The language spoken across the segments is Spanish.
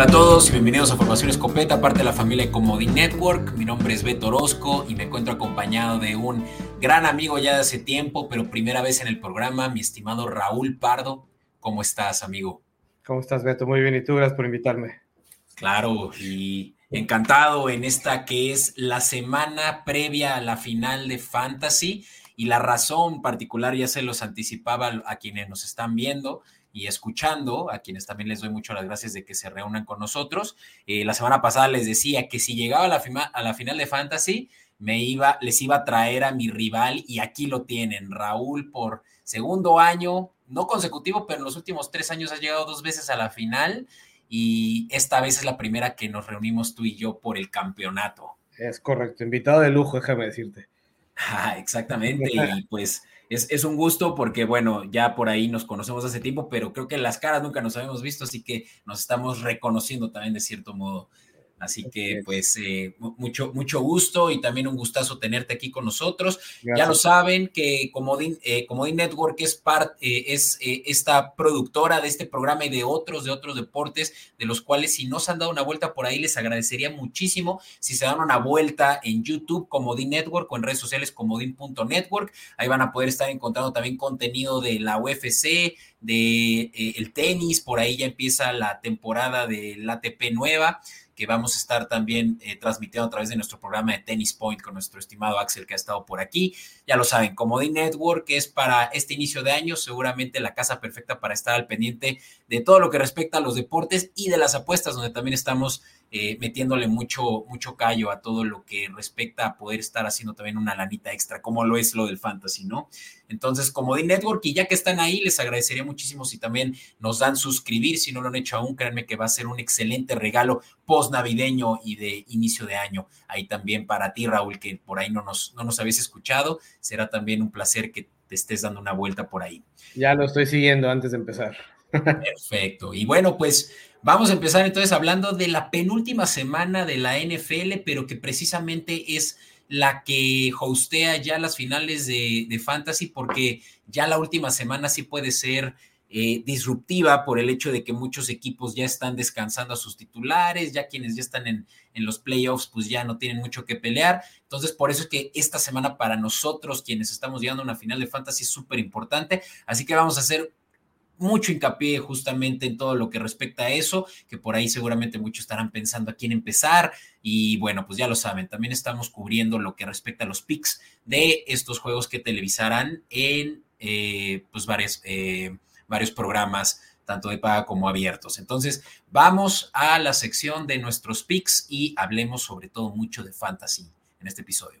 Hola a todos y bienvenidos a Formación Escopeta, parte de la familia de Comodín Network. Mi nombre es Beto Orozco y me encuentro acompañado de un gran amigo ya de hace tiempo, pero primera vez en el programa, mi estimado Raúl Pardo. ¿Cómo estás, amigo? ¿Cómo estás, Beto? Muy bien, y tú, gracias por invitarme. Claro, y encantado en esta que es la semana previa a la final de Fantasy y la razón particular ya se los anticipaba a quienes nos están viendo y escuchando, a quienes también les doy mucho las gracias de que se reúnan con nosotros. Eh, la semana pasada les decía que si llegaba a la, a la final de Fantasy, me iba, les iba a traer a mi rival y aquí lo tienen, Raúl por segundo año, no consecutivo, pero en los últimos tres años ha llegado dos veces a la final y esta vez es la primera que nos reunimos tú y yo por el campeonato. Es correcto, invitado de lujo, déjame decirte. Ah, exactamente, y pues es, un gusto porque, bueno, ya por ahí nos conocemos hace tiempo, pero creo que las caras nunca nos habíamos visto, así que nos estamos reconociendo también de cierto modo. Así que pues eh, mucho, mucho gusto y también un gustazo tenerte aquí con nosotros. Ya lo saben que Comodín, eh, Network es, part, eh, es eh, esta productora de este programa y de otros, de otros deportes, de los cuales si no se han dado una vuelta por ahí, les agradecería muchísimo si se dan una vuelta en YouTube Comodín Network o en redes sociales comodín.network. Ahí van a poder estar encontrando también contenido de la UFC, de el tenis, por ahí ya empieza la temporada del ATP nueva que vamos a estar también eh, transmitiendo a través de nuestro programa de Tennis Point con nuestro estimado Axel que ha estado por aquí. Ya lo saben, Comodín Network es para este inicio de año seguramente la casa perfecta para estar al pendiente de todo lo que respecta a los deportes y de las apuestas, donde también estamos eh, metiéndole mucho, mucho callo a todo lo que respecta a poder estar haciendo también una lanita extra, como lo es lo del fantasy, ¿no? Entonces, como de Network, y ya que están ahí, les agradecería muchísimo si también nos dan suscribir, si no lo han hecho aún, créanme que va a ser un excelente regalo post navideño y de inicio de año. Ahí también para ti, Raúl, que por ahí no nos, no nos habéis escuchado, será también un placer que te estés dando una vuelta por ahí. Ya lo estoy siguiendo antes de empezar. Perfecto. Y bueno, pues vamos a empezar entonces hablando de la penúltima semana de la NFL, pero que precisamente es la que hostea ya las finales de, Fantasy, porque ya la última semana sí puede ser eh, disruptiva por el hecho de que muchos equipos ya están descansando a sus titulares, ya quienes ya están en, en, los playoffs, pues ya no tienen mucho que pelear. Entonces, por eso es que esta semana para nosotros, quienes estamos llegando a una final de fantasy, es súper importante. Así que vamos a hacer mucho hincapié justamente en todo lo que respecta a eso, que por ahí seguramente muchos estarán pensando a quién empezar. Y bueno, pues ya lo saben, también estamos cubriendo lo que respecta a los picks de estos juegos que televisarán en eh, pues varios, eh, varios programas tanto de paga como abiertos. Entonces, vamos a la sección de nuestros picks y hablemos sobre todo mucho de fantasy en este episodio.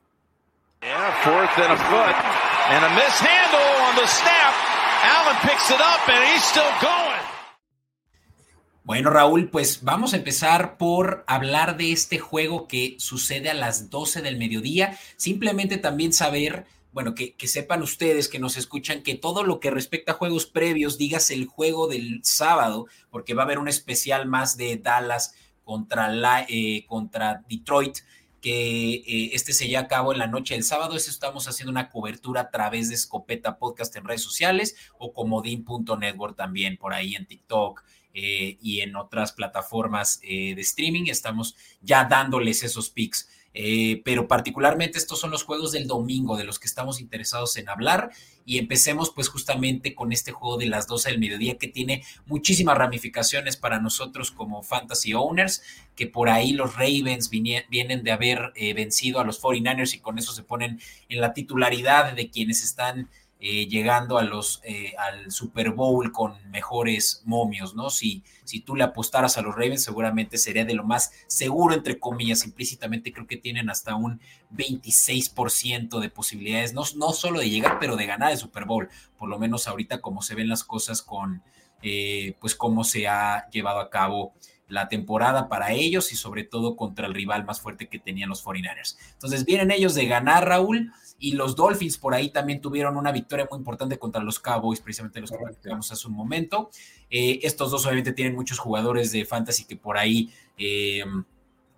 Bueno, Raúl, pues vamos a empezar por hablar de este juego que sucede a las 12 del mediodía. Simplemente también saber, bueno, que, sepan ustedes que nos escuchan que todo lo que respecta a juegos previos, digas el juego del sábado, porque va a haber un especial más de Dallas contra, la, eh, contra Detroit que eh, este se lleva a cabo en la noche del sábado. Eso estamos haciendo una cobertura a través de Escopeta Podcast en redes sociales o comodín.network también por ahí en TikTok eh, y en otras plataformas eh, de streaming. Estamos ya dándoles esos pics. Eh, pero particularmente estos son los juegos del domingo de los que estamos interesados en hablar. Y empecemos pues justamente con este juego de las 12 del mediodía que tiene muchísimas ramificaciones para nosotros como fantasy owners, que por ahí los Ravens vienen de haber eh, vencido a los 49ers y con eso se ponen en la titularidad de quienes están eh, llegando a los, eh, al Super Bowl con mejores momios, ¿no? Si, si tú le apostaras a los Ravens, seguramente sería de lo más seguro, entre comillas, implícitamente creo que tienen hasta un 26% de posibilidades, no, no solo de llegar, pero de ganar el Super Bowl, por lo menos ahorita como se ven las cosas con, eh, pues cómo se ha llevado a cabo la temporada para ellos y sobre todo contra el rival más fuerte que tenían los 49ers. Entonces vienen ellos de ganar, Raúl, y los Dolphins por ahí también tuvieron una victoria muy importante contra los Cowboys, precisamente los que platicamos hace un momento. Eh, estos dos obviamente tienen muchos jugadores de fantasy que por ahí... Eh,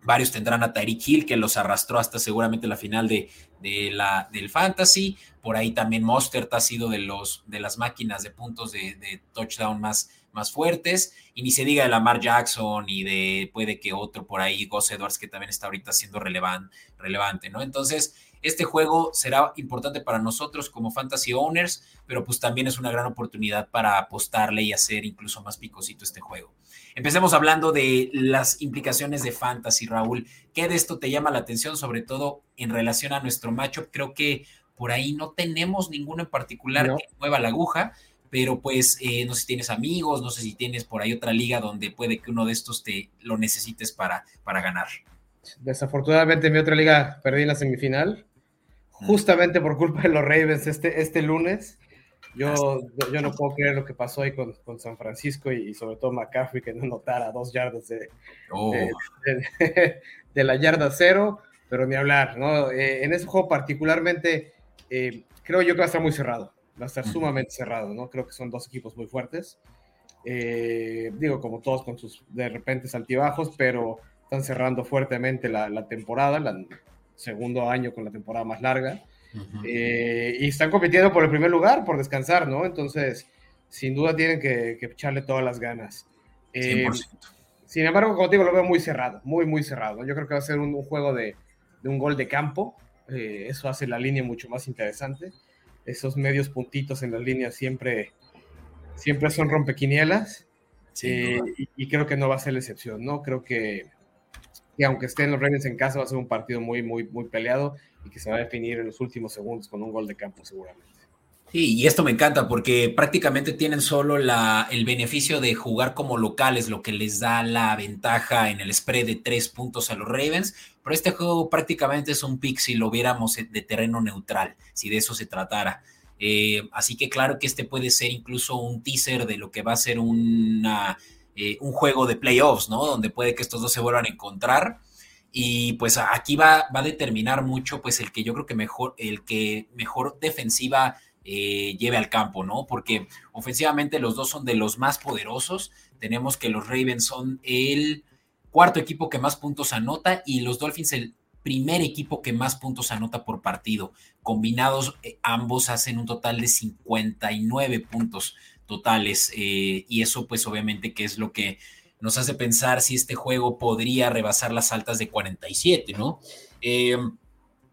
varios tendrán a Tyreek Hill, que los arrastró hasta seguramente la final de, de la, del Fantasy. Por ahí también Mostert ha sido de, los, de las máquinas de puntos de, de touchdown más, más fuertes, y ni se diga de Lamar Jackson y de puede que otro por ahí, Gus Edwards, que también está ahorita siendo relevante, ¿no? Entonces, este juego será importante para nosotros como fantasy owners, pero pues también es una gran oportunidad para apostarle y hacer incluso más picosito este juego. Empecemos hablando de las implicaciones de fantasy, Raúl. ¿Qué de esto te llama la atención, sobre todo en relación a nuestro matchup? Creo que por ahí no tenemos ninguno en particular que mueva la aguja, pero pues eh, no sé si tienes amigos, no sé si tienes por ahí otra liga donde puede que uno de estos te lo necesites para, para ganar. Desafortunadamente en mi otra liga perdí la semifinal, justamente por culpa de los Ravens este, este lunes. Yo, yo no puedo creer lo que pasó ahí con, con San Francisco y, sobre todo McCaffrey que no notara dos yardas de, oh. de, la yarda cero, pero ni hablar, ¿no? Eh, en ese juego particularmente eh, creo yo que va a estar muy cerrado, va a estar sumamente cerrado, ¿no? Creo que son dos equipos muy fuertes. Eh, digo, como todos con sus de repente altibajos, pero están cerrando fuertemente la, la temporada, el segundo año con la temporada más larga. Eh, y están compitiendo por el primer lugar, por descansar, ¿no? Entonces, sin duda tienen que, echarle todas las ganas. Eh, sin embargo, como te digo, lo veo muy cerrado, muy, muy cerrado. Yo creo que va a ser un, juego de, un gol de campo. Eh, eso hace la línea mucho más interesante. Esos medios puntitos en las líneas siempre, siempre son rompequinielas. y, y, creo que no va a ser la excepción, ¿no? Creo que, que aunque estén los Ravens en casa, va a ser un partido muy, muy, muy peleado y que se va a definir en los últimos segundos con un gol de campo seguramente. Sí, y esto me encanta porque prácticamente tienen solo la, el beneficio de jugar como locales, lo que les da la ventaja en el spread de tres puntos a los Ravens, pero este juego prácticamente es un pick si lo viéramos de terreno neutral, si de eso se tratara. Eh, así que claro que este puede ser incluso un teaser de lo que va a ser una, eh, un juego de playoffs, ¿no? Donde puede que estos dos se vuelvan a encontrar y pues aquí va, va, a determinar mucho, pues el que yo creo que mejor, el que mejor defensiva eh, lleve al campo, ¿no? Porque ofensivamente los dos son de los más poderosos. Tenemos que los Ravens son el cuarto equipo que más puntos anota y los Dolphins el primer equipo que más puntos anota por partido. Combinados, eh, ambos hacen un total de 59 puntos totales eh, y eso pues obviamente que es lo que nos hace pensar si este juego podría rebasar las altas de 47, ¿no? Eh,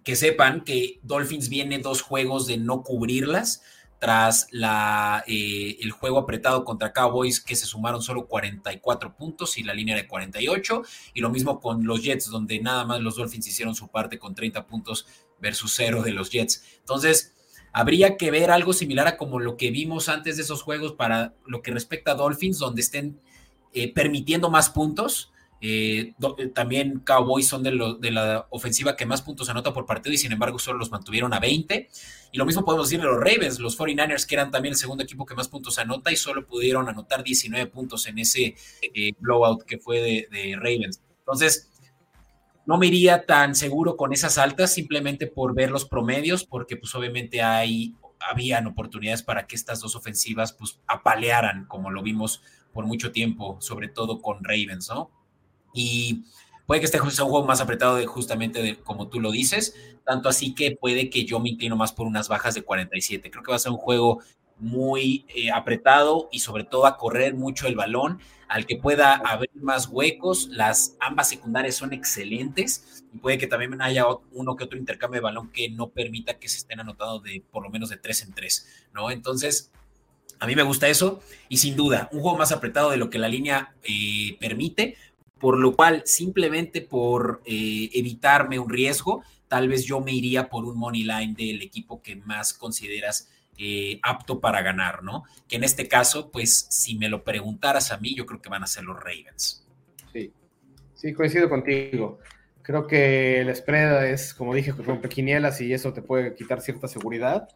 que sepan que Dolphins viene dos juegos de no cubrirlas tras la, eh, el juego apretado contra Cowboys que se sumaron solo 44 puntos y la línea de 48 y lo mismo con los Jets donde nada más los Dolphins hicieron su parte con 30 puntos versus cero de los Jets. Entonces, habría que ver algo similar a como lo que vimos antes de esos juegos para lo que respecta a Dolphins donde estén eh, permitiendo más puntos. Eh, eh, también Cowboys son de, la ofensiva que más puntos anota por partido y sin embargo solo los mantuvieron a 20. Y lo mismo podemos decir de los Ravens, los 49ers que eran también el segundo equipo que más puntos anota y solo pudieron anotar 19 puntos en ese blowout que fue de, de, Ravens. Entonces, no me iría tan seguro con esas altas simplemente por ver los promedios porque pues obviamente hay, habían oportunidades para que estas dos ofensivas pues apalearan como lo vimos por mucho tiempo, sobre todo con Ravens, ¿no? Y puede que este sea un juego más apretado de, justamente de, como tú lo dices, tanto así que puede que yo me inclino más por unas bajas de 47. Creo que va a ser un juego muy eh, apretado y sobre todo a correr mucho el balón, al que pueda haber más huecos. Las ambas secundarias son excelentes y puede que también haya uno que otro intercambio de balón que no permita que se estén anotando de por lo menos de tres en tres, ¿no? Entonces, a mí me gusta eso y sin duda, un juego más apretado de lo que la línea eh, permite, por lo cual simplemente por eh, evitarme un riesgo, tal vez yo me iría por un money line del equipo que más consideras eh, apto para ganar, ¿no? Que en este caso, pues si me lo preguntaras a mí, yo creo que van a ser los Ravens. Sí, sí, coincido contigo. Creo que el spread es, como dije, rompe quinielas y eso te puede quitar cierta seguridad.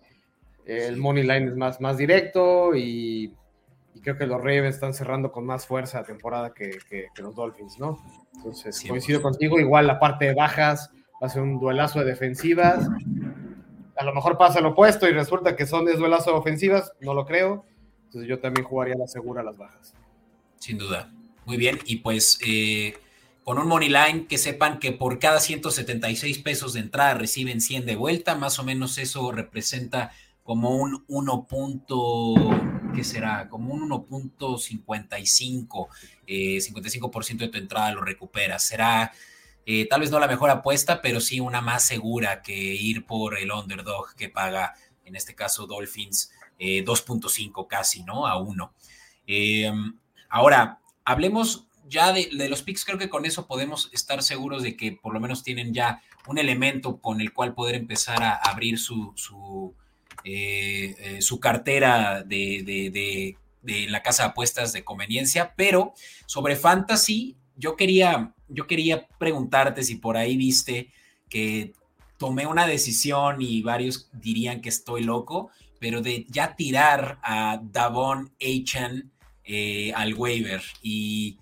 El money line es más, más directo y, creo que los Ravens están cerrando con más fuerza la temporada que, los Dolphins, ¿no? Entonces, coincido contigo. Igual la parte de bajas va a ser un duelazo de defensivas. A lo mejor pasa lo opuesto y resulta que son de duelazo de ofensivas, no lo creo. Entonces yo también jugaría la segura a las bajas. Sin duda. Muy bien. Y pues eh, con un money line que sepan que por cada 176 pesos de entrada reciben 100 de vuelta. Más o menos eso representa como un 1. ¿qué será? Como un 1.55, 55% eh, de tu entrada lo recuperas. Será eh, tal vez no la mejor apuesta, pero sí una más segura que ir por el underdog que paga, en este caso Dolphins, 2.5 casi, ¿no? A 1. ahora, hablemos ya de, los picks, creo que con eso podemos estar seguros de que por lo menos tienen ya un elemento con el cual poder empezar a abrir su, su, eh, eh, su cartera de, la casa de apuestas de conveniencia. Pero sobre fantasy, yo quería, yo quería preguntarte si por ahí viste que tomé una decisión y varios dirían que estoy loco, pero de ya tirar a Davon Achan eh, al waiver y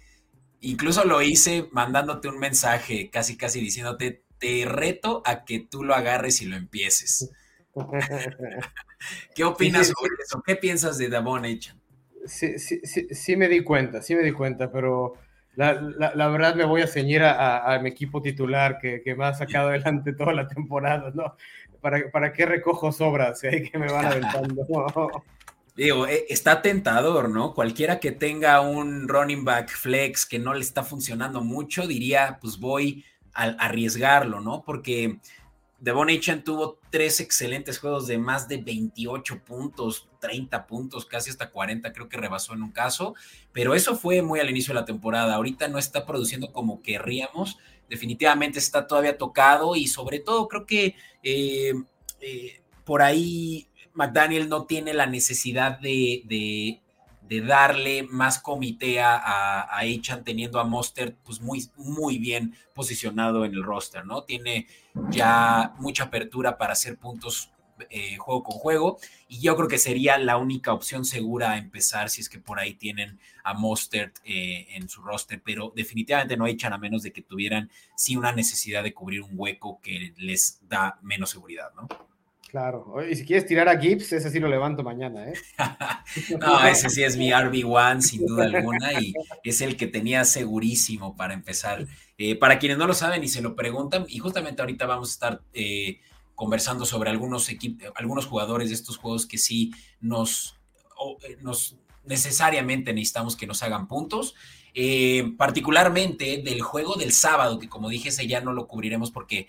Incluso lo hice mandándote un mensaje, casi casi diciéndote, te reto a que tú lo agarres y lo empieces. ¿Qué opinas sobre eso? ¿Qué piensas de Davon Echan? Sí, sí, sí, me di cuenta, sí me di cuenta, pero la, verdad me voy a ceñir a, mi equipo titular que, me ha sacado adelante toda la temporada, ¿no? ¿Para, para qué recojo sobras? Hay que me van aventando. Digo, eh, está tentador, ¿no? Cualquiera que tenga un running back flex que no le está funcionando mucho, diría, pues voy a, arriesgarlo, ¿no? Porque Devon Achen tuvo tres excelentes juegos de más de 28 puntos, 30 puntos, casi hasta 40, creo que rebasó en un caso, pero eso fue muy al inicio de la temporada. Ahorita no está produciendo como querríamos, definitivamente está todavía tocado y sobre todo creo que eh, eh, por ahí McDaniel no tiene la necesidad de, darle más comité a, a teniendo a Monster pues muy, muy bien posicionado en el roster, ¿no? Tiene ya mucha apertura para hacer puntos eh, juego con juego y yo creo que sería la única opción segura a empezar si es que por ahí tienen a Mostert eh, en su roster, pero definitivamente no echan a menos de que tuvieran sí una necesidad de cubrir un hueco que les da menos seguridad, ¿no? Claro, y si quieres tirar a Gibbs, ese sí lo levanto mañana, ¿eh? no, ese sí es mi RB1, sin duda alguna, y es el que tenía segurísimo para empezar. Eh, para quienes no lo saben y se lo preguntan, y justamente ahorita vamos a estar eh, conversando sobre algunos, algunos jugadores de estos juegos que sí nos, nos necesariamente necesitamos que nos hagan puntos. particularmente del juego del sábado, que como dije, ese ya no lo cubriremos porque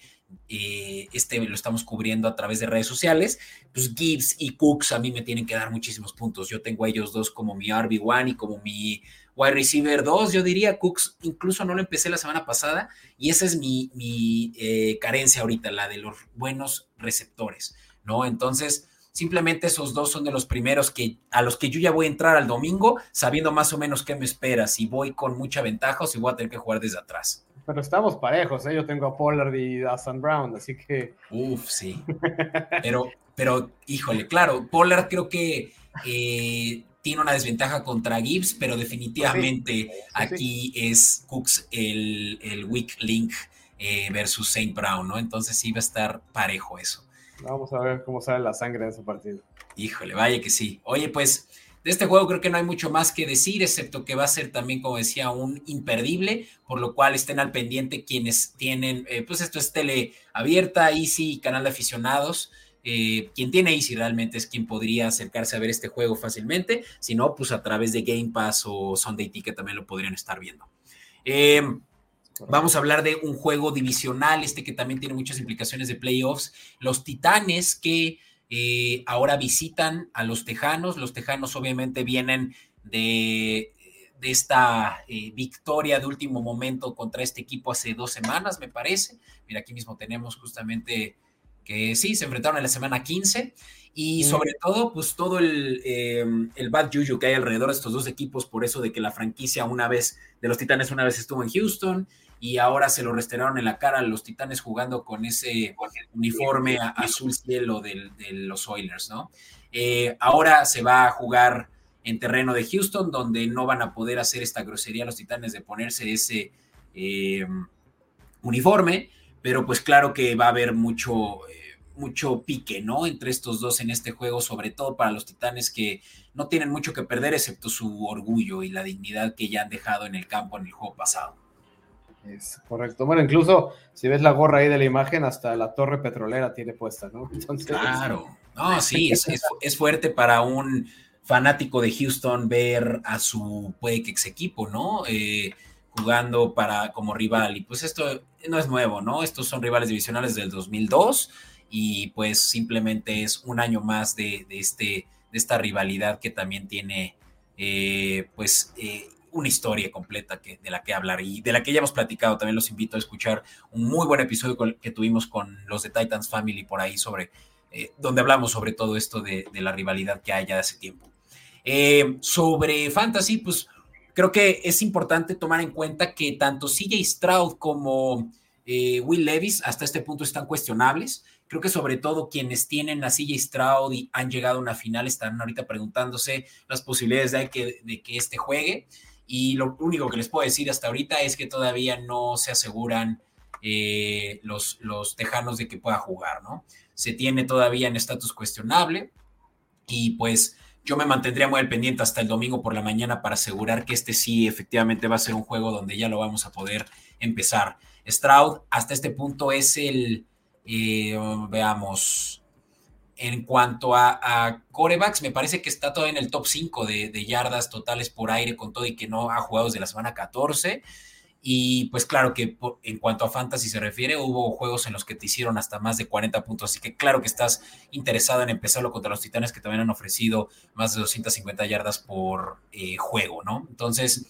este lo estamos cubriendo a través de redes sociales, pues Gibbs y Cooks a mí me tienen que dar muchísimos puntos. Yo tengo a ellos dos como mi RB1 y como mi wide receiver 2, yo diría Cooks, incluso no lo empecé la semana pasada y esa es mi, mi eh, carencia ahorita, la de los buenos receptores, ¿no? Entonces, simplemente esos dos son de los primeros que a los que yo ya voy a entrar al domingo sabiendo más o menos qué me espera, si voy con mucha ventaja o si voy a tener que jugar desde atrás. Pero estamos parejos, ¿eh? Yo tengo a Pollard y Dustin Brown, así que... Uf, sí. Pero, pero, híjole, claro, Pollard creo que eh, tiene una desventaja contra Gibbs, pero definitivamente aquí es Cooks el, el weak link eh, versus Saint Brown, ¿no? Entonces sí va a estar parejo eso. Vamos a ver cómo sale la sangre de ese partido. Híjole, vaya que sí. Oye, pues de este juego creo que no hay mucho más que decir, excepto que va a ser también, como decía, un imperdible, por lo cual estén al pendiente quienes tienen, eh, pues esto es tele abierta, Easy, canal de aficionados. Eh, quien tiene Easy realmente es quien podría acercarse a ver este juego fácilmente, si no, pues a través de Game Pass o Sunday Ticket también lo podrían estar viendo. Em, vamos a hablar de un juego divisional, este que también tiene muchas implicaciones de playoffs. Los Titanes que eh, ahora visitan a los Tejanos. Los Tejanos obviamente vienen de, de esta eh, victoria de último momento contra este equipo hace dos semanas, me parece. Mira, aquí mismo tenemos justamente que sí, se enfrentaron en la semana 15 y sobre todo, pues todo el, eh, el bad juju que hay alrededor de estos dos equipos, por eso de que la franquicia una vez, de los Titanes una vez estuvo en Houston y ahora se lo restregaron en la cara a los Titanes jugando con ese uniforme azul cielo de los Oilers, ¿no? Eh, ahora se va a jugar en terreno de Houston, donde no van a poder hacer esta grosería los Titanes de ponerse ese eh, uniforme, pero pues claro que va a haber mucho, eh, mucho pique, ¿no? Entre estos dos en este juego, sobre todo para los Titanes que no tienen mucho que perder, excepto su orgullo y la dignidad que ya han dejado en el campo en el juego pasado. Es correcto. Bueno, incluso si ves la gorra ahí de la imagen, hasta la torre petrolera tiene puesta, ¿no? claro. No, sí, es, fuerte para un fanático de Houston ver a su, puede que ex equipo, ¿no? Eh, jugando para como rival. Y pues esto no es nuevo, ¿no? Estos son rivales divisionales del 2002 y pues simplemente es un año más de, este, de esta rivalidad que también tiene eh, pues eh, una historia completa que, de la que hablar y de la que ya hemos platicado. También los invito a escuchar un muy buen episodio que tuvimos con los de Titans Family por ahí sobre, eh, donde hablamos sobre todo esto de, la rivalidad que hay ya de hace tiempo. sobre Fantasy, pues creo que es importante tomar en cuenta que tanto CJ Stroud como Will Levis hasta este punto están cuestionables. Creo que sobre todo quienes tienen a CJ Stroud y han llegado a una final están ahorita preguntándose las posibilidades de que, de que este juegue. Y lo único que les puedo decir hasta ahorita es que todavía no se aseguran eh, los, los tejanos de que pueda jugar, ¿no? Se tiene todavía en estatus cuestionable y pues yo me mantendría muy al pendiente hasta el domingo por la mañana para asegurar que este sí efectivamente va a ser un juego donde ya lo vamos a poder empezar. Stroud hasta este punto es el, y veamos, en cuanto a, corebacks, me parece que está todavía en el top 5 de, yardas totales por aire con todo y que no ha jugado desde la semana 14. Y pues claro que en cuanto a fantasy se refiere, hubo juegos en los que te hicieron hasta más de 40 puntos, así que claro que estás interesado en empezarlo contra los Titanes que también han ofrecido más de 250 yardas por eh, juego, ¿no? Entonces,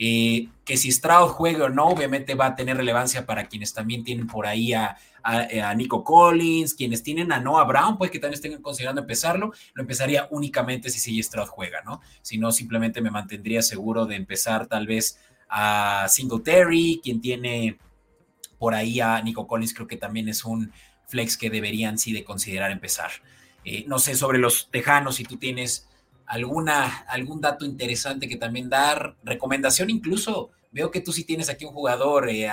eh, que si Stroud juegue o no, obviamente va a tener relevancia para quienes también tienen por ahí a, Nico Collins, quienes tienen a Noah Brown, pues que también estén considerando empezarlo, lo empezaría únicamente si Stroud juega, ¿no? Si no, simplemente me mantendría seguro de empezar tal vez a Singletary, quien tiene por ahí a Nico Collins, creo que también es un flex que deberían sí de considerar empezar. Eh, no sé sobre los tejanos, si tú tienes alguna, algún dato interesante que también dar, recomendación incluso, veo que tú sí tienes aquí un jugador, eh,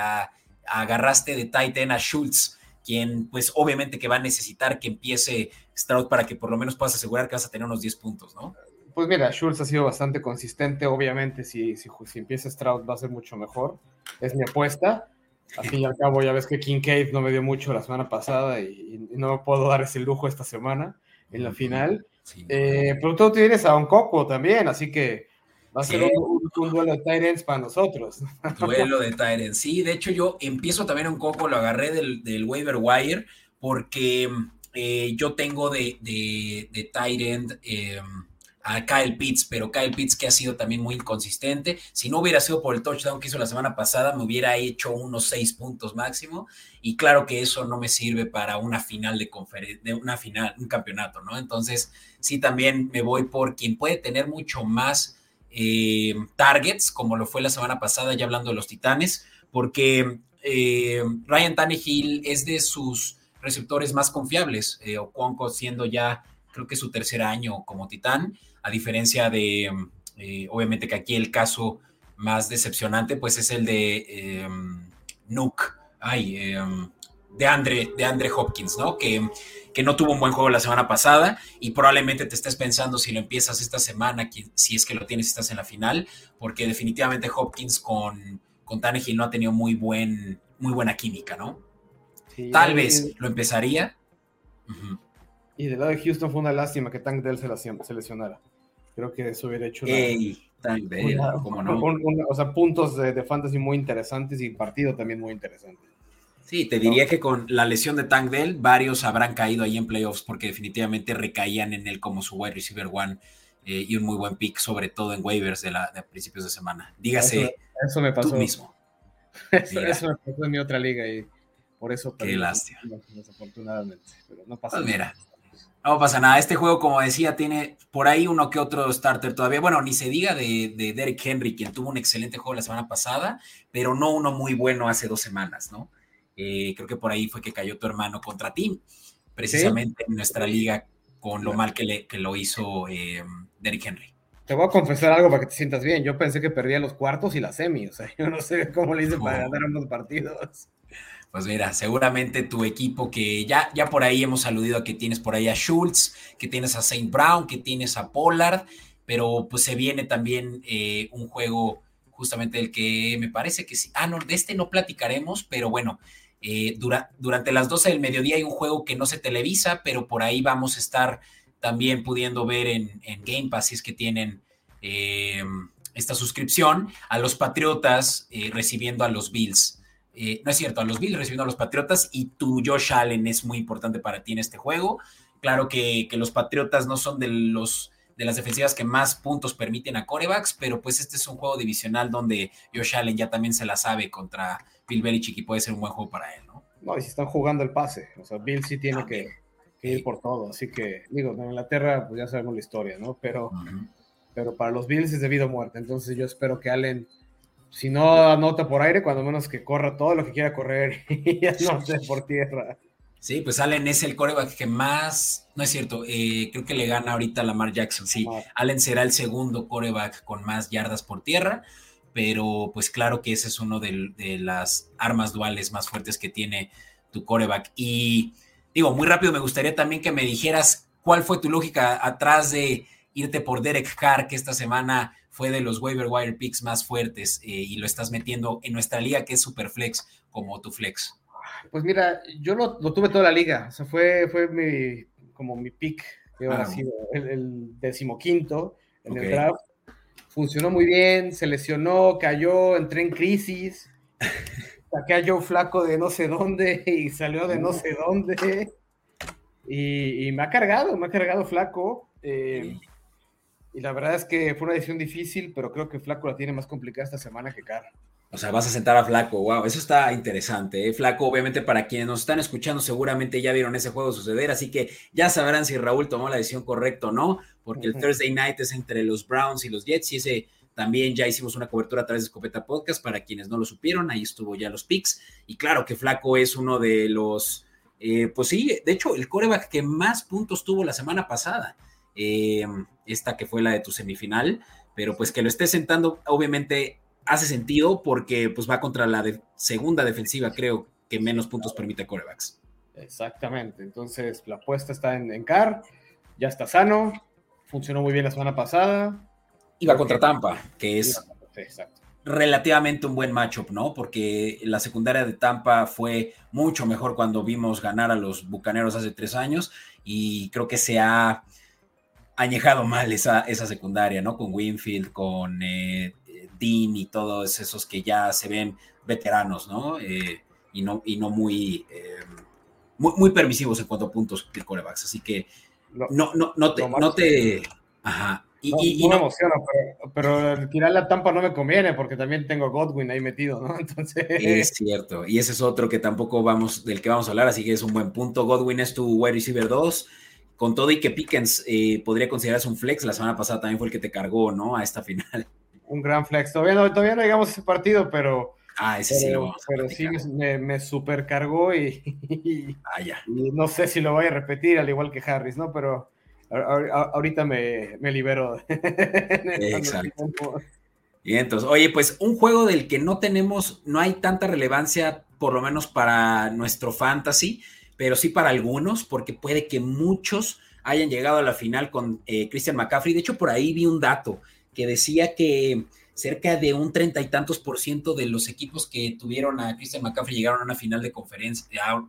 agarraste de Titan a Schultz, quien pues obviamente que va a necesitar que empiece Stroud para que por lo menos puedas asegurar que vas a tener unos 10 puntos, ¿no? Pues mira, Schultz ha sido bastante consistente, obviamente si, si, si empieza Stroud va a ser mucho mejor, es mi apuesta. Al fin y al cabo, ya ves que King Cave no me dio mucho la semana pasada y, no me puedo dar ese lujo esta semana en la final. Eh, pero tú tienes a un Coco también, así que Va a ser un, duelo de Tyrants para nosotros. Duelo de Tyrants, sí. De hecho, yo empiezo también un poco, lo agarré del, del waiver wire, porque eh, yo tengo de, de, de Tyrant eh, a Kyle Pitts, pero Kyle Pitts que ha sido también muy inconsistente. Si no hubiera sido por el touchdown que hizo la semana pasada, me hubiera hecho unos seis puntos máximo. Y claro que eso no me sirve para una final de conferencia, de una final, un campeonato, ¿no? Entonces, sí, también me voy por quien puede tener mucho más eh, targets, como lo fue la semana pasada, ya hablando de los Titanes, porque eh, Ryan Tannehill es de sus receptores más confiables, eh, Oconco siendo ya, creo que su tercer año como Titán, a diferencia de, obviamente que aquí el caso más decepcionante, pues es el de Nuke, ay, de Andre, de Andre Hopkins, ¿no? Que que no tuvo un buen juego la semana pasada y probablemente te estés pensando si lo empiezas esta semana, si es que lo tienes, estás en la final, porque definitivamente Hopkins con, con Tannehill no ha tenido muy, buen, muy buena química, ¿no? Tal vez lo empezaría. Y del lado de Houston fue una lástima que Tank Dell se, lesionara. Creo que eso hubiera hecho Tank Dell, no? o sea, puntos de, de fantasy muy interesantes y partido también muy interesante. Sí, te diría que con la lesión de Tank Dell, varios habrán caído ahí en playoffs porque definitivamente recaían en él como su wide receiver one eh, y un muy buen pick, sobre todo en waivers de, la, de principios de semana. Dígase eso, me pasó. tú mismo. eso, me pasó en mi otra liga y por eso. Qué lástima. Desafortunadamente, pero no pasa pues nada. No pasa nada. Este juego, como decía, tiene por ahí uno que otro starter todavía. Bueno, ni se diga de, de Derek Henry, quien tuvo un excelente juego la semana pasada, pero no uno muy bueno hace dos semanas, ¿no? Eh, creo que por ahí fue que cayó tu hermano contra ti, precisamente en nuestra liga, con lo mal que, le, que lo hizo eh, Derrick Henry. Te voy a confesar algo para que te sientas bien. Yo pensé que perdía los cuartos y la semi. O sea, yo no sé cómo le hice para ganar ambos partidos. Pues mira, seguramente tu equipo que ya, ya por ahí hemos aludido a que tienes por ahí a Schultz, que tienes a Saint Brown, que tienes a Pollard, pero pues se viene también eh, un juego justamente el que me parece que sí. Ah, no, de este no platicaremos, pero bueno, eh, durante las 12 del mediodía hay un juego que no se televisa, pero por ahí vamos a estar también pudiendo ver en, Game Pass si es que tienen eh, esta suscripción, a los Patriotas eh, recibiendo a los Bills. Eh, no es cierto, a los Bills recibiendo a los Patriotas y tu Josh Allen es muy importante para ti en este juego. Claro que, los Patriotas no son de los de las defensivas que más puntos permiten a corebacks, pero pues este es un juego divisional donde Josh Allen ya también se la sabe contra Bill Belichick y puede ser un buen juego para él, ¿no? No, y si están jugando el pase, o sea, Bill sí tiene que, ir por todo, así que, digo, en Inglaterra pues ya sabemos la historia, ¿no? Pero, pero para los Bills es debido a muerte, entonces yo espero que Allen si no anota por aire, cuando menos que corra todo lo que quiera correr y anote por tierra. Sí, pues Allen es el coreback que más, no es cierto, eh, creo que le gana ahorita a Lamar Jackson, sí, Allen será el segundo coreback con más yardas por tierra, pero pues claro que ese es uno de, las armas duales más fuertes que tiene tu coreback. Y digo, muy rápido me gustaría también que me dijeras cuál fue tu lógica atrás de irte por Derek Carr, que esta semana fue de los waiver wire picks más fuertes eh, y lo estás metiendo en nuestra liga que es Superflex como tu flex? Pues mira, yo lo, tuve toda la liga, o sea, fue, fue mi, como mi pick, que ah, sido el, decimoquinto en el draft. Funcionó muy bien, se lesionó, cayó, entré en crisis, saqué a Joe Flaco de no sé dónde y salió de no sé dónde. Y, me ha cargado, me ha cargado Flaco. Eh, y la verdad es que fue una decisión difícil, pero creo que Flaco la tiene más complicada esta semana que Carr. O sea, vas a sentar a Flaco, wow, eso está interesante. ¿eh? Flaco, obviamente, para quienes nos están escuchando, seguramente ya vieron ese juego suceder, así que ya sabrán si Raúl tomó la decisión correcta o no, porque el Thursday night es entre los Browns y los Jets, y ese también ya hicimos una cobertura a través de Escopeta Podcast para quienes no lo supieron, ahí estuvo ya los picks, y claro que Flaco es uno de los, eh, pues sí, de hecho, el coreback que más puntos tuvo la semana pasada. Eh, esta que fue la de tu semifinal, pero pues que lo esté sentando, obviamente hace sentido porque pues va contra la segunda defensiva, creo, que menos puntos permite corebacks. Exactamente, entonces la apuesta está en, en Car, ya está sano, funcionó muy bien la semana pasada. Y va contra Tampa, que es relativamente un buen matchup, ¿no? Porque la secundaria de Tampa fue mucho mejor cuando vimos ganar a los Bucaneros hace tres años y creo que se ha añejado mal esa, esa secundaria, ¿no? Con Winfield, con eh, Dean y todos esos que ya se ven veteranos, ¿no? Eh, y ¿no? y no muy, eh, muy, muy, permisivos en cuanto a puntos de corebacks. Así que no, no, no te. No te ajá. Y, no, me emociona, pero, pero, tirar la tampa no me conviene porque también tengo Godwin ahí metido, ¿no? Entonces. Es cierto. Y ese es otro que tampoco vamos, del que vamos a hablar, así que es un buen punto. Godwin es tu wide receiver 2 con todo y que Pickens eh, podría considerarse un flex, la semana pasada también fue el que te cargó, ¿no? A esta final. Un gran flex. Todavía no, todavía no llegamos a ese partido, pero. Ah, ese sí Pero sí me, me supercargó y, ah, ya. y, no sé si lo voy a repetir, al igual que Harris, ¿no? Pero ahorita me, me libero. Exacto. Y entonces, oye, pues un juego del que no tenemos, no hay tanta relevancia, por lo menos para nuestro fantasy, pero sí para algunos, porque puede que muchos hayan llegado a la final con eh, Christian McCaffrey. De hecho, por ahí vi un dato que decía que cerca de un treinta y tantos por ciento de los equipos que tuvieron a Christian McCaffrey llegaron a una final de conferencia. Ah,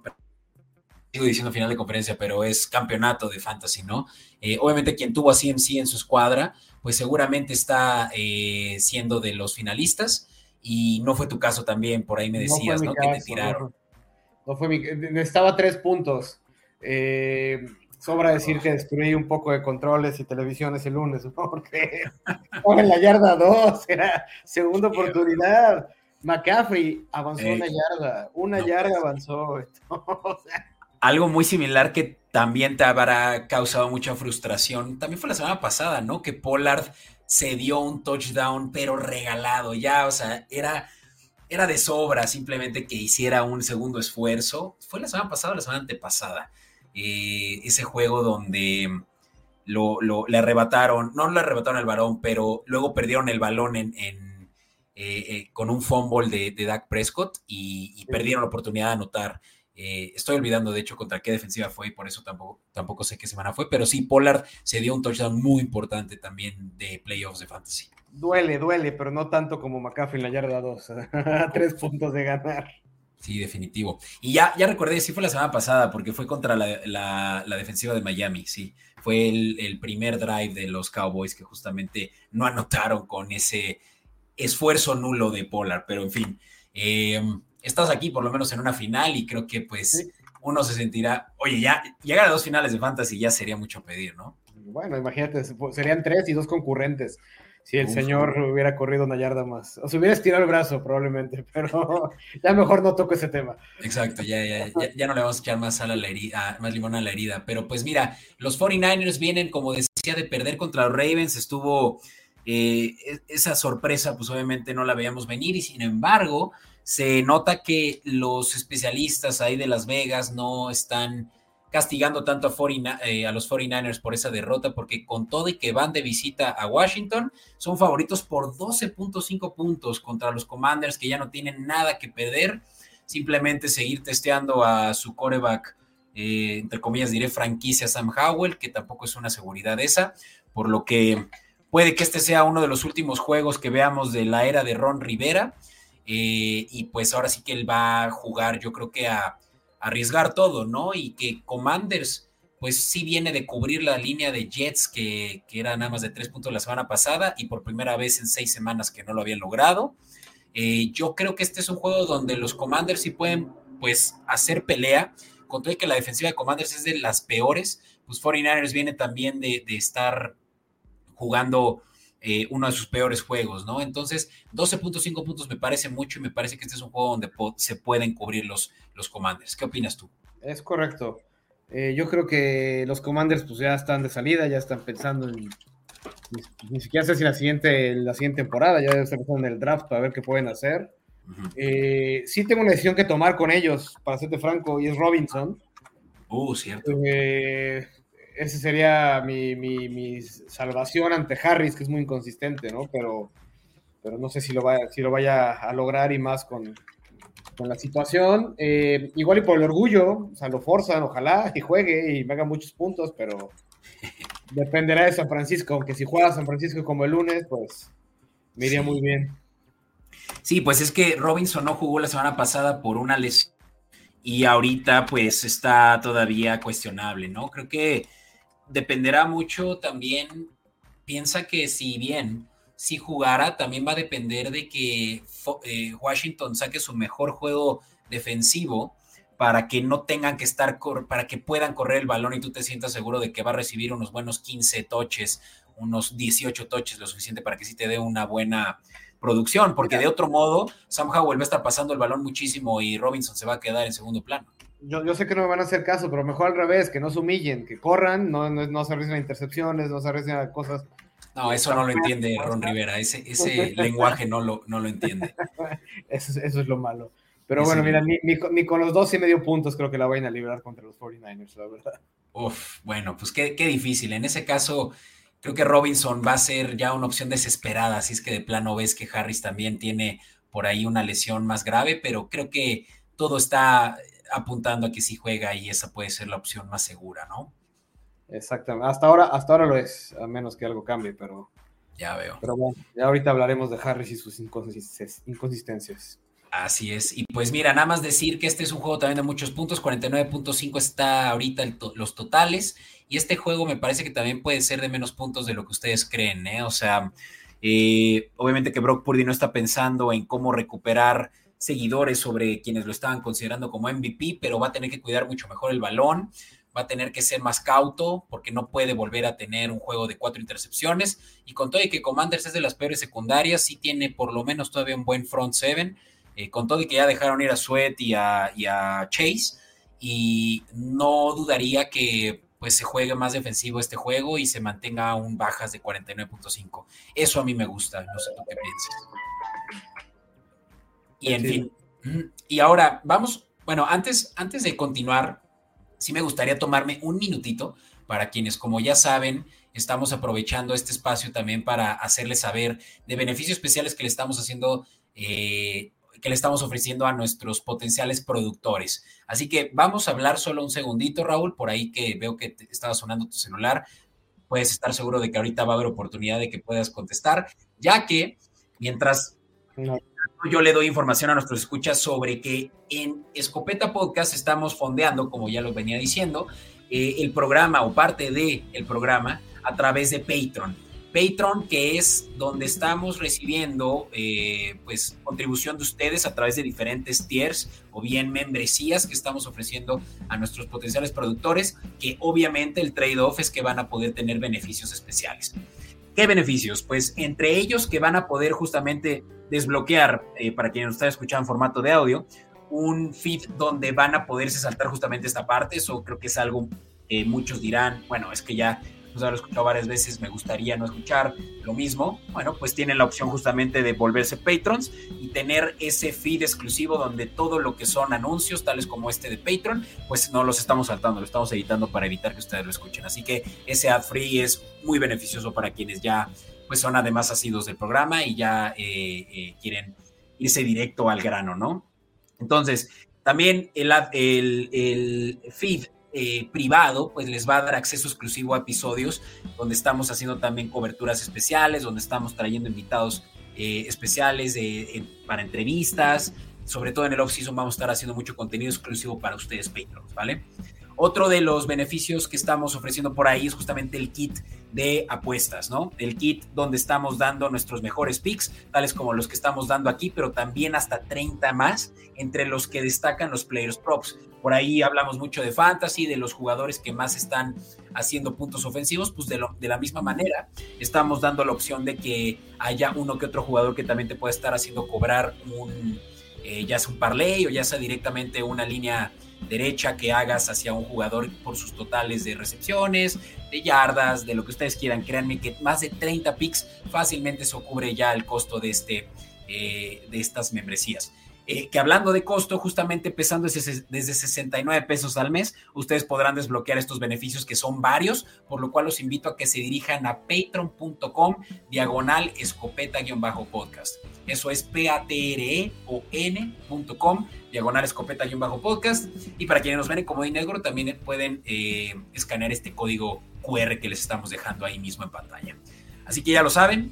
sigo diciendo final de conferencia, pero es campeonato de fantasy, ¿no? Eh, obviamente quien tuvo a CMC en su escuadra, pues seguramente está eh, siendo de los finalistas y no fue tu caso también, por ahí me decías, ¿no? que te tiraron. No fue mi, necesitaba tres puntos. Eh, sobra decir que destruí un poco de controles y televisiones el lunes, ¿no? porque en la yarda 2, era segunda oportunidad. McCaffrey avanzó una yarda, una yarda avanzó. Algo muy similar que también te habrá causado mucha frustración, también fue la semana pasada, ¿no? Que Pollard se dio un touchdown, pero regalado, ya, o sea, era era de sobra simplemente que hiciera un segundo esfuerzo. Fue la semana pasada o la semana antepasada. Eh, ese juego donde lo, le arrebataron, no le arrebataron el balón, pero luego perdieron el balón en, eh, eh, con un fumble de, de Dak Prescott y, perdieron la oportunidad de anotar. estoy olvidando, de hecho, contra qué defensiva fue y por eso tampoco, tampoco sé qué semana fue, pero sí, Pollard se dio un touchdown muy importante también de playoffs de fantasy. Duele, duele, pero no tanto como McAfee en la yarda 2. tres puntos de ganar. Sí, definitivo. Y ya, ya recordé, sí fue la semana pasada, porque fue contra la, defensiva de Miami, sí. Fue el, primer drive de los Cowboys que justamente no anotaron con ese esfuerzo nulo de Polar, pero en fin, eh, estás aquí por lo menos en una final y creo que pues uno se sentirá, oye, ya llegar a dos finales de Fantasy ya sería mucho pedir, ¿no? Bueno, imagínate, serían tres y dos concurrentes si el señor hubiera corrido una yarda más. O se hubiera estirado el brazo, probablemente, pero ya mejor no toco ese tema. Exacto, ya, ya, ya, no le vamos a echar más sal a la herida, más limón a la herida. Pero pues mira, los 49ers vienen, como decía, de perder contra los Ravens. Estuvo eh, e, esa sorpresa, pues obviamente no la veíamos venir, y sin embargo, se nota que los especialistas ahí de Las Vegas no están castigando tanto a, eh, los 49ers por esa derrota, porque con todo y que van de visita a Washington, son favoritos por 12.5 puntos contra los Commanders, que ya no tienen nada que perder, simplemente seguir testeando a su coreback, eh, entre comillas diré franquicia Sam Howell, que tampoco es una seguridad esa, por lo que puede que este sea uno de los últimos juegos que veamos de la era de Ron Rivera, eh, y pues ahora sí que él va a jugar, yo creo que a arriesgar todo, ¿no? Y que Commanders, pues sí viene de cubrir la línea de Jets, que, que era nada más de tres puntos la semana pasada y por primera vez en seis semanas que no lo habían logrado. Eh, yo creo que este es un juego donde los Commanders sí pueden, pues, hacer pelea. Con todo que la defensiva de Commanders es de las peores, pues 49ers viene también de, de estar jugando eh, uno de sus peores juegos, ¿no? Entonces, 12.5 puntos me parece mucho y me parece que este es un juego donde se pueden cubrir los, los commanders. ¿Qué opinas tú? Es correcto. Eh, yo creo que los commanders pues ya están de salida, ya están pensando en ni, siquiera sé si la siguiente, la siguiente temporada, ya están pensando en el draft para ver qué pueden hacer. Eh, sí tengo una decisión que tomar con ellos, para serte franco, y es Robinson. Uh, cierto ese sería mi, salvación ante Harris, que es muy inconsistente, ¿no? Pero, pero no sé si lo, vaya, si lo vaya a lograr y más con, la situación. Eh, igual y por el orgullo, o sea, lo forzan, ojalá y juegue y me haga muchos puntos, pero dependerá de San Francisco, aunque si juega San Francisco como el lunes, pues me iría muy bien. Sí, pues es que Robinson no jugó la semana pasada por una lesión y ahorita pues está todavía cuestionable, ¿no? Creo que dependerá mucho también, piensa que si bien si jugara, también va a depender de que eh, Washington saque su mejor juego defensivo para que no tengan que estar, para que puedan correr el balón y tú te sientas seguro de que va a recibir unos buenos 15 toches, unos 18 toches, lo suficiente para que sí te dé una buena producción, porque de otro modo, Sam Howell va a estar pasando el balón muchísimo y Robinson se va a quedar en segundo plano yo, sé que no me van a hacer caso, pero mejor al revés, que no se humillen, que corran, no, no, se arriesguen a intercepciones, no se arriesguen a cosas. No, eso no lo entiende Ron Rivera, ese, ese lenguaje no lo, no lo entiende. eso, eso es lo malo. Pero bueno, mira, ni, con los dos y medio puntos creo que la vayan a liberar contra los 49ers, la verdad. Uf, bueno, pues qué, qué difícil. En ese caso, creo que Robinson va a ser ya una opción desesperada, así es que de plano ves que Harris también tiene por ahí una lesión más grave, pero creo que todo está apuntando a que sí juega y esa puede ser la opción más segura, ¿no? Exactamente. Hasta ahora, hasta ahora lo es, a menos que algo cambie, pero. Ya veo. Pero bueno, ya ahorita hablaremos de Harris y sus inconsistencias. Así es. Y pues mira, nada más decir que este es un juego también de muchos puntos. 49.5 está ahorita los totales. Y este juego me parece que también puede ser de menos puntos de lo que ustedes creen, ¿eh? O sea, eh, obviamente que Brock Purdy no está pensando en cómo recuperar seguidores sobre quienes lo estaban considerando como MVP, pero va a tener que cuidar mucho mejor el balón, va a tener que ser más cauto porque no puede volver a tener un juego de cuatro intercepciones y con todo y que Commanders es de las peores secundarias, sí tiene por lo menos todavía un buen front seven, eh, con todo y que ya dejaron ir a Sweat y a, Chase y no dudaría que pues se juegue más defensivo este juego y se mantenga un bajas de 49.5. Eso a mí me gusta, no sé tú qué piensas. Y en fin. Y ahora vamos, bueno, antes, antes de continuar, sí me gustaría tomarme un minutito para quienes, como ya saben, estamos aprovechando este espacio también para hacerles saber de beneficios especiales que le estamos haciendo, eh, que le estamos ofreciendo a nuestros potenciales productores. Así que vamos a hablar solo un segundito, Raúl, por ahí que veo que estaba sonando tu celular. Puedes estar seguro de que ahorita va a haber oportunidad de que puedas contestar, ya que mientras Yo le doy información a nuestros escuchas sobre que en Escopeta Podcast estamos fondeando, como ya lo venía diciendo, eh, el programa o parte del el programa a través de Patreon. Patreon, que es donde estamos recibiendo eh, pues contribución de ustedes a través de diferentes tiers o bien membresías que estamos ofreciendo a nuestros potenciales productores, que obviamente el trade-off es que van a poder tener beneficios especiales. ¿Qué beneficios? Pues entre ellos que van a poder justamente desbloquear, eh, para quienes están escuchando en formato de audio, un feed donde van a poderse saltar justamente esta parte. Eso creo que es algo que muchos dirán, bueno, es que ya pues haberlo escuchado varias veces, me gustaría no escuchar lo mismo, bueno, pues tienen la opción justamente de volverse patrons y tener ese feed exclusivo donde todo lo que son anuncios, tales como este de Patreon, pues no los estamos saltando, lo estamos editando para evitar que ustedes lo escuchen. Así que ese ad free es muy beneficioso para quienes ya pues son además asidos del programa y ya eh, eh, quieren irse directo al grano, ¿no? Entonces, también el, el, el feed eh, privado, pues les va a dar acceso exclusivo a episodios donde estamos haciendo también coberturas especiales, donde estamos trayendo invitados eh, especiales para entrevistas. Sobre todo en el off-season vamos a estar haciendo mucho contenido exclusivo para ustedes, Patreons, ¿vale? Otro de los beneficios que estamos ofreciendo por ahí es justamente el kit de apuestas, ¿no? El kit donde estamos dando nuestros mejores picks, tales como los que estamos dando aquí, pero también hasta 30 más, entre los que destacan los players props. Por ahí hablamos mucho de fantasy, de los jugadores que más están haciendo puntos ofensivos, pues de, de la misma manera estamos dando la opción de que haya uno que otro jugador que también te pueda estar haciendo cobrar un, eh, ya sea un parlay o ya sea directamente una línea derecha que hagas hacia un jugador por sus totales de recepciones, de yardas, de lo que ustedes quieran. Créanme que más de 30 picks fácilmente eso cubre ya el costo de, este, eh, de estas membresías. Eh, que hablando de costo, justamente empezando desde, desde 69 pesos al mes, ustedes podrán desbloquear estos beneficios que son varios, por lo cual los invito a que se dirijan a patreon.com diagonal escopeta-podcast. Eso es p a t r e o n.com diagonal escopeta-podcast. Y para quienes nos ven en Comodín Negro, también pueden eh, escanear este código QR que les estamos dejando ahí mismo en pantalla. Así que ya lo saben.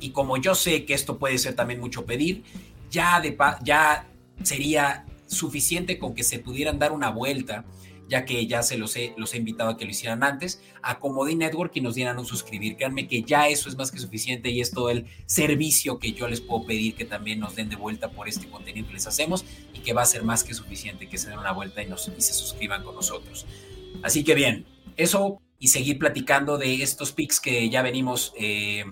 Y como yo sé que esto puede ser también mucho pedir, ya, de, ya sería suficiente con que se pudieran dar una vuelta, ya que ya se los he, los he invitado a que lo hicieran antes, a Comodi Network y nos dieran un suscribir. Créanme que ya eso es más que suficiente y es todo el servicio que yo les puedo pedir que también nos den de vuelta por este contenido que les hacemos y que va a ser más que suficiente que se den una vuelta y, nos, y se suscriban con nosotros. Así que bien, eso y seguir platicando de estos pics que ya venimos eh,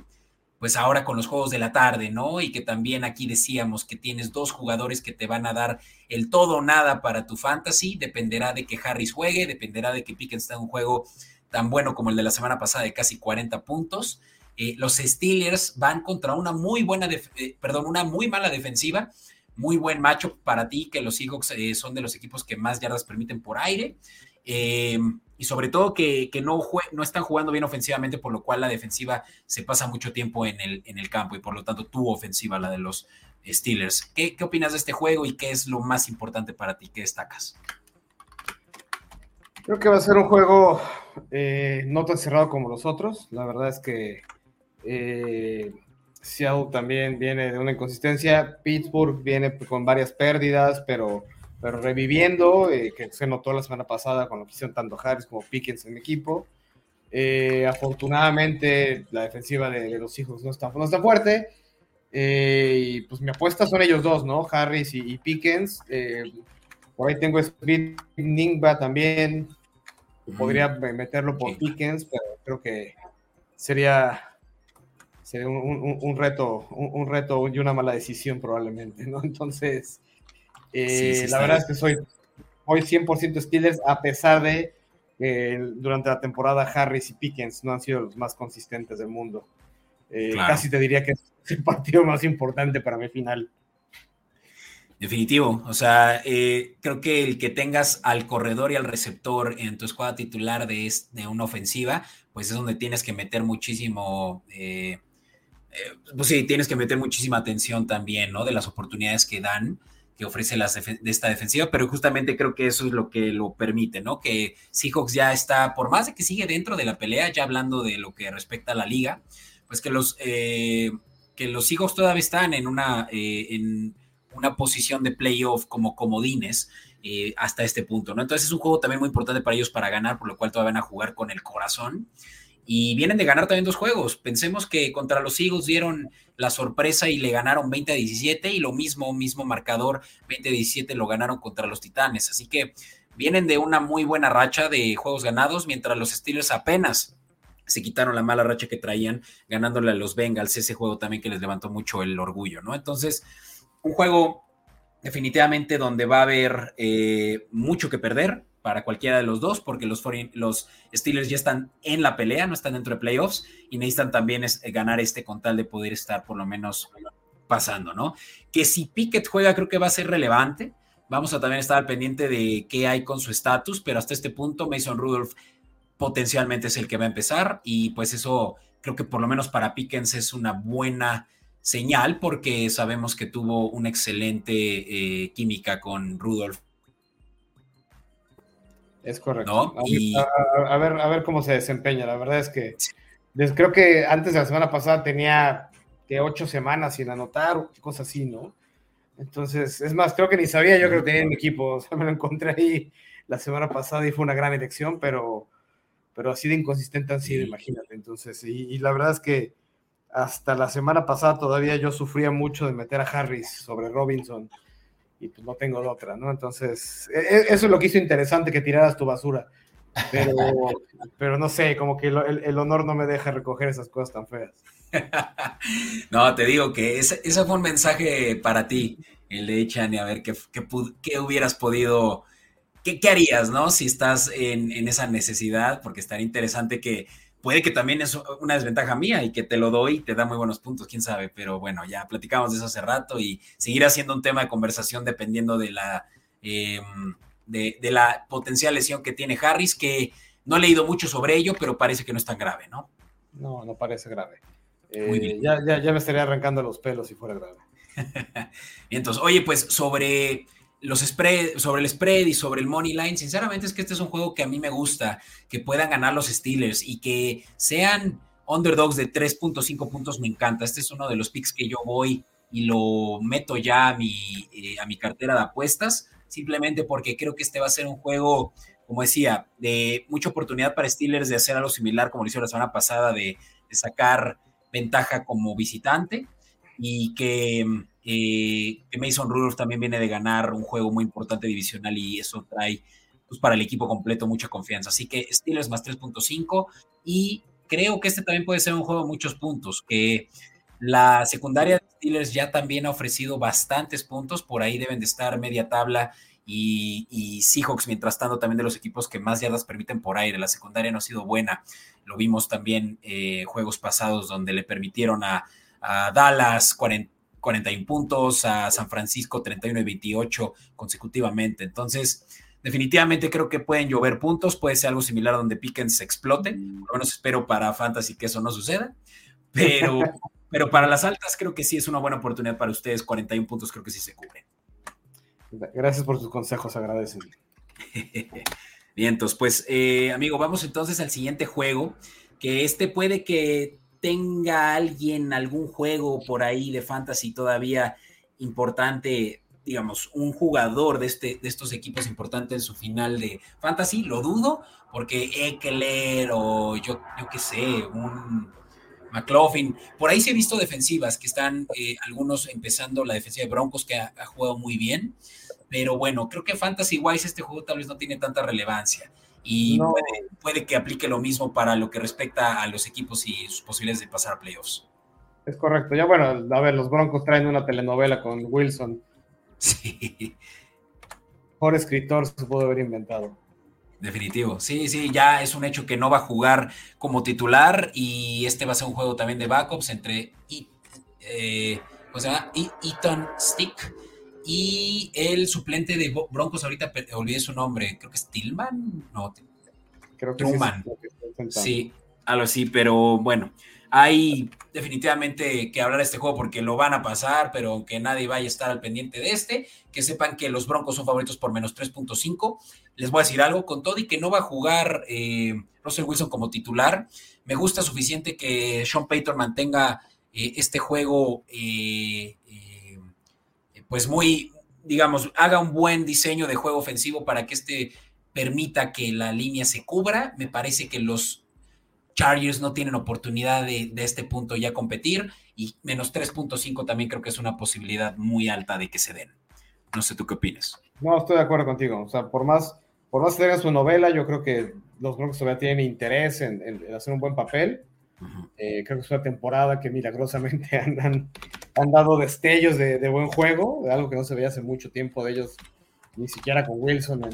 pues ahora con los juegos de la tarde, ¿no? Y que también aquí decíamos que tienes dos jugadores que te van a dar el todo o nada para tu fantasy, dependerá de que Harris juegue, dependerá de que Pickens tenga un juego tan bueno como el de la semana pasada de casi 40 puntos. Eh, los Steelers van contra una muy buena, eh, perdón, una muy mala defensiva, muy buen macho para ti, que los Seahawks eh, son de los equipos que más yardas permiten por aire. Y sobre todo que, no, no están jugando bien ofensivamente, por lo cual la defensiva se pasa mucho tiempo en el, en el campo y por lo tanto tu ofensiva, la de los Steelers. ¿Qué, ¿Qué, opinas de este juego y qué es lo más importante para ti? ¿Qué destacas? Creo que va a ser un juego eh, no tan cerrado como los otros. La verdad es que eh, Seattle también viene de una inconsistencia. Pittsburgh viene con varias pérdidas, pero pero reviviendo, eh, que se notó la semana pasada con lo que hicieron tanto Harris como Pickens en el equipo. Eh, afortunadamente, la defensiva de, los hijos no está, no está fuerte. Eh, y pues mi apuesta son ellos dos, ¿no? Harris y, Pickens. por ahí tengo Speed Ningba también. Podría meterlo por Pickens, pero creo que sería, sería un, reto, un, reto y una mala decisión probablemente, ¿no? Entonces, eh, la verdad es que soy hoy 100% Steelers, a pesar de que durante la temporada Harris y Pickens no han sido los más consistentes del mundo. Eh, casi te diría que es el partido más importante para mi final. Definitivo, o sea, eh, creo que el que tengas al corredor y al receptor en tu escuadra titular de, de una ofensiva, pues es donde tienes que meter muchísimo, pues sí, tienes que meter muchísima atención también, ¿no? De las oportunidades que dan que ofrece las de esta defensiva, pero justamente creo que eso es lo que lo permite, ¿no? Que Seahawks ya está, por más de que sigue dentro de la pelea, ya hablando de lo que respecta a la liga, pues que los, eh, que los Seahawks todavía están en una, eh, en una posición de playoff como comodines eh, hasta este punto, ¿no? Entonces es un juego también muy importante para ellos para ganar, por lo cual todavía van a jugar con el corazón. Y vienen de ganar también dos juegos. Pensemos que contra los Eagles dieron la sorpresa y le ganaron 20 a 17 y lo mismo, mismo marcador, 20 a 17 lo ganaron contra los Titanes. Así que vienen de una muy buena racha de juegos ganados, mientras los Steelers apenas se quitaron la mala racha que traían ganándole a los Bengals, ese juego también que les levantó mucho el orgullo, ¿no? Entonces, un juego definitivamente donde va a haber eh, mucho que perder para cualquiera de los dos, porque los, los Steelers ya están en la pelea, no están dentro de playoffs y necesitan también es, eh, ganar este con tal de poder estar por lo menos pasando, ¿no? Que si Pickett juega creo que va a ser relevante. Vamos a también estar al pendiente de qué hay con su estatus, pero hasta este punto Mason Rudolph potencialmente es el que va a empezar y pues eso creo que por lo menos para Pickens es una buena señal porque sabemos que tuvo una excelente eh, química con Rudolf. Es correcto. A, ver, a ver cómo se desempeña. La verdad es que creo que antes de la semana pasada tenía que ocho semanas sin anotar, cosas así, ¿no? Entonces, es más, creo que ni sabía yo que tenía en mi equipo. O sea, me lo encontré ahí la semana pasada y fue una gran elección, pero pero así de inconsistente han sido, imagínate. Entonces, y, la verdad es que hasta la semana pasada todavía yo sufría mucho de meter a Harris sobre Robinson y pues no tengo otra, ¿no? Entonces, e, e, eso es lo que hizo interesante que tiraras tu basura. Pero, pero no sé, como que el, honor no me deja recoger esas cosas tan feas. No, te digo que ese, fue un mensaje para ti, el de Echan, y a ver qué, qué hubieras podido ¿qué, harías, no? Si estás en, esa necesidad, porque estaría interesante que puede que también es una desventaja mía y que te lo doy y te da muy buenos puntos, quién sabe, pero bueno, ya platicamos de eso hace rato y seguirá siendo un tema de conversación dependiendo de la, em, de, la potencial lesión que tiene Harris, que no he leído mucho sobre ello, pero parece que no es tan grave, ¿no? No, no parece grave. muy bien. Eh, ya, ya, ya me estaría arrancando los pelos si fuera grave. entonces, oye, pues sobre los spread, sobre el spread y sobre el money line, sinceramente es que este es un juego que a mí me gusta, que puedan ganar los Steelers y que sean underdogs de 3.5 puntos, me encanta. Este es uno de los picks que yo voy y lo meto ya a mi, eh, a mi cartera de apuestas, simplemente porque creo que este va a ser un juego, como decía, de mucha oportunidad para Steelers de hacer algo similar como lo hizo la semana pasada, de, de sacar ventaja como visitante y que eh, Mason Rudolph también viene de ganar un juego muy importante divisional y eso trae pues, para el equipo completo mucha confianza. Así que Steelers más 3.5 y creo que este también puede ser un juego de muchos puntos, que la secundaria de Steelers ya también ha ofrecido bastantes puntos, por ahí deben de estar media tabla y, Seahawks, mientras tanto, también de los equipos que más yardas permiten por aire. La secundaria no ha sido buena. Lo vimos también eh, juegos pasados donde le permitieron a, a Dallas 40, 41 puntos, a San Francisco 31 y 28 consecutivamente. Entonces, definitivamente creo que pueden llover puntos, puede ser algo similar donde Pickens explote, por lo menos espero para Fantasy que eso no suceda, pero, pero para las altas creo que sí es una buena oportunidad para ustedes, 41 puntos creo que sí se cubren. Gracias por tus consejos, agradecen. Bien, entonces, pues, eh, amigo, vamos entonces al siguiente juego, que este puede que tenga alguien algún juego por ahí de fantasy todavía importante, digamos, un jugador de, este, de estos equipos importantes en su final de fantasy, lo dudo, porque Eckler o yo, yo qué sé, un McLaughlin, por ahí se he visto defensivas que están eh, algunos empezando la defensiva de Broncos que ha, jugado muy bien, pero bueno, creo que fantasy wise este juego tal vez no tiene tanta relevancia y puede, que aplique lo mismo para lo que respecta a los equipos y sus posibilidades de pasar a playoffs. Es correcto. Ya bueno, a ver, los Broncos traen una telenovela con Wilson. Sí. Mejor escritor se pudo haber inventado. Definitivo. Sí, sí, ya es un hecho que no va a jugar como titular y este va a ser un juego también de backups entre eh, ¿cómo se llama? Eaton Stick y el suplente de Broncos, ahorita olvidé su nombre, creo que es Tillman, no, creo que Truman. Sí, algo así, pero bueno, hay definitivamente que hablar de este juego porque lo van a pasar, pero aunque nadie vaya a estar al pendiente de este, que sepan que los Broncos son favoritos por menos 3.5. Les voy a decir algo, con todo y que no va a jugar eh, Russell Wilson como titular, me gusta suficiente que Sean Payton mantenga este juego, pues muy, digamos, haga un buen diseño de juego ofensivo para que este permita que la línea se cubra. Me parece que los Chargers no tienen oportunidad de, este punto ya competir y menos 3.5 también creo que es una posibilidad muy alta de que se den. No sé tú qué opinas. No, estoy de acuerdo contigo. O sea, por más, por más que tengan su novela, yo creo que los Broncos todavía tienen interés en, hacer un buen papel. Eh, creo que es una temporada que milagrosamente han, han, dado destellos de, buen juego, de algo que no se veía hace mucho tiempo de ellos, ni siquiera con Wilson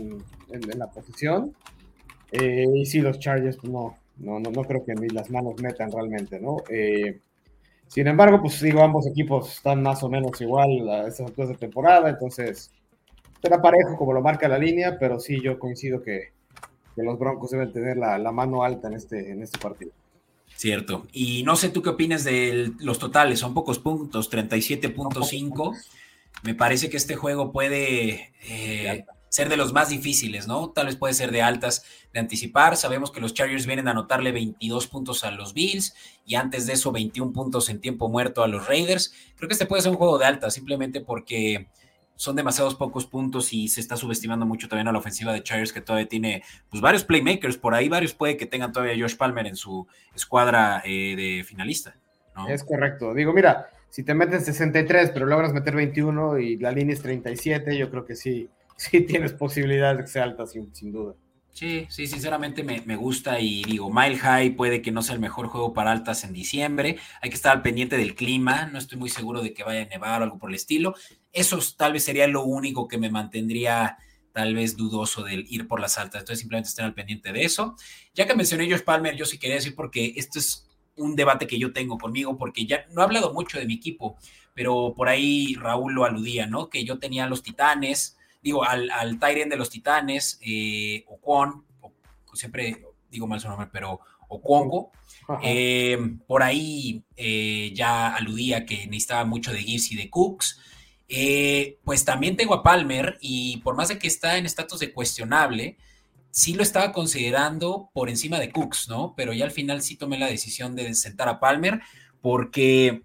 en, la posición. Eh, y sí, los Chargers, pues no, no, no, no creo que ni las manos metan realmente, ¿no? Eh, sin embargo, pues digo, ambos equipos están más o menos igual a estas alturas de temporada, entonces será parejo como lo marca la línea, pero sí yo coincido que, que los Broncos deben tener la, la, mano alta en este, en este partido. Cierto. Y no sé tú qué opinas de los totales, son pocos puntos, 37.5. Me parece que este juego puede eh, ser de los más difíciles, ¿no? Tal vez puede ser de altas de anticipar. Sabemos que los Chargers vienen a anotarle 22 puntos a los Bills y antes de eso 21 puntos en tiempo muerto a los Raiders. Creo que este puede ser un juego de altas simplemente porque son demasiados pocos puntos y se está subestimando mucho también a la ofensiva de Chargers que todavía tiene pues varios playmakers por ahí, varios puede que tengan todavía Josh Palmer en su escuadra eh, de finalista. Es correcto. Digo, mira, si te meten 63 pero logras meter 21 y la línea es 37, yo creo que sí sí tienes posibilidades de que sea alta, sin, duda. Sí, sí, sinceramente me, gusta y digo, Mile High puede que no sea el mejor juego para altas en diciembre. Hay que estar al pendiente del clima. No estoy muy seguro de que vaya a nevar o algo por el estilo. Eso tal vez sería lo único que me mantendría tal vez dudoso del ir por las altas. Entonces simplemente estén al pendiente de eso. Ya que mencioné Josh Palmer, yo sí quería decir porque esto es un debate que yo tengo conmigo, porque ya no he hablado mucho de mi equipo, pero por ahí Raúl lo aludía, ¿no? Que yo tenía los Titanes, digo, al, al Tyrion de los Titanes, eh, Okwon, o, siempre digo mal su nombre, pero Okwongo, eh, por ahí eh, ya aludía que necesitaba mucho de Gibbs y de Cooks. Eh, pues también tengo a Palmer y por más de que está en estatus de cuestionable, sí lo estaba considerando por encima de Cooks, ¿no? Pero ya al final sí tomé la decisión de sentar a Palmer porque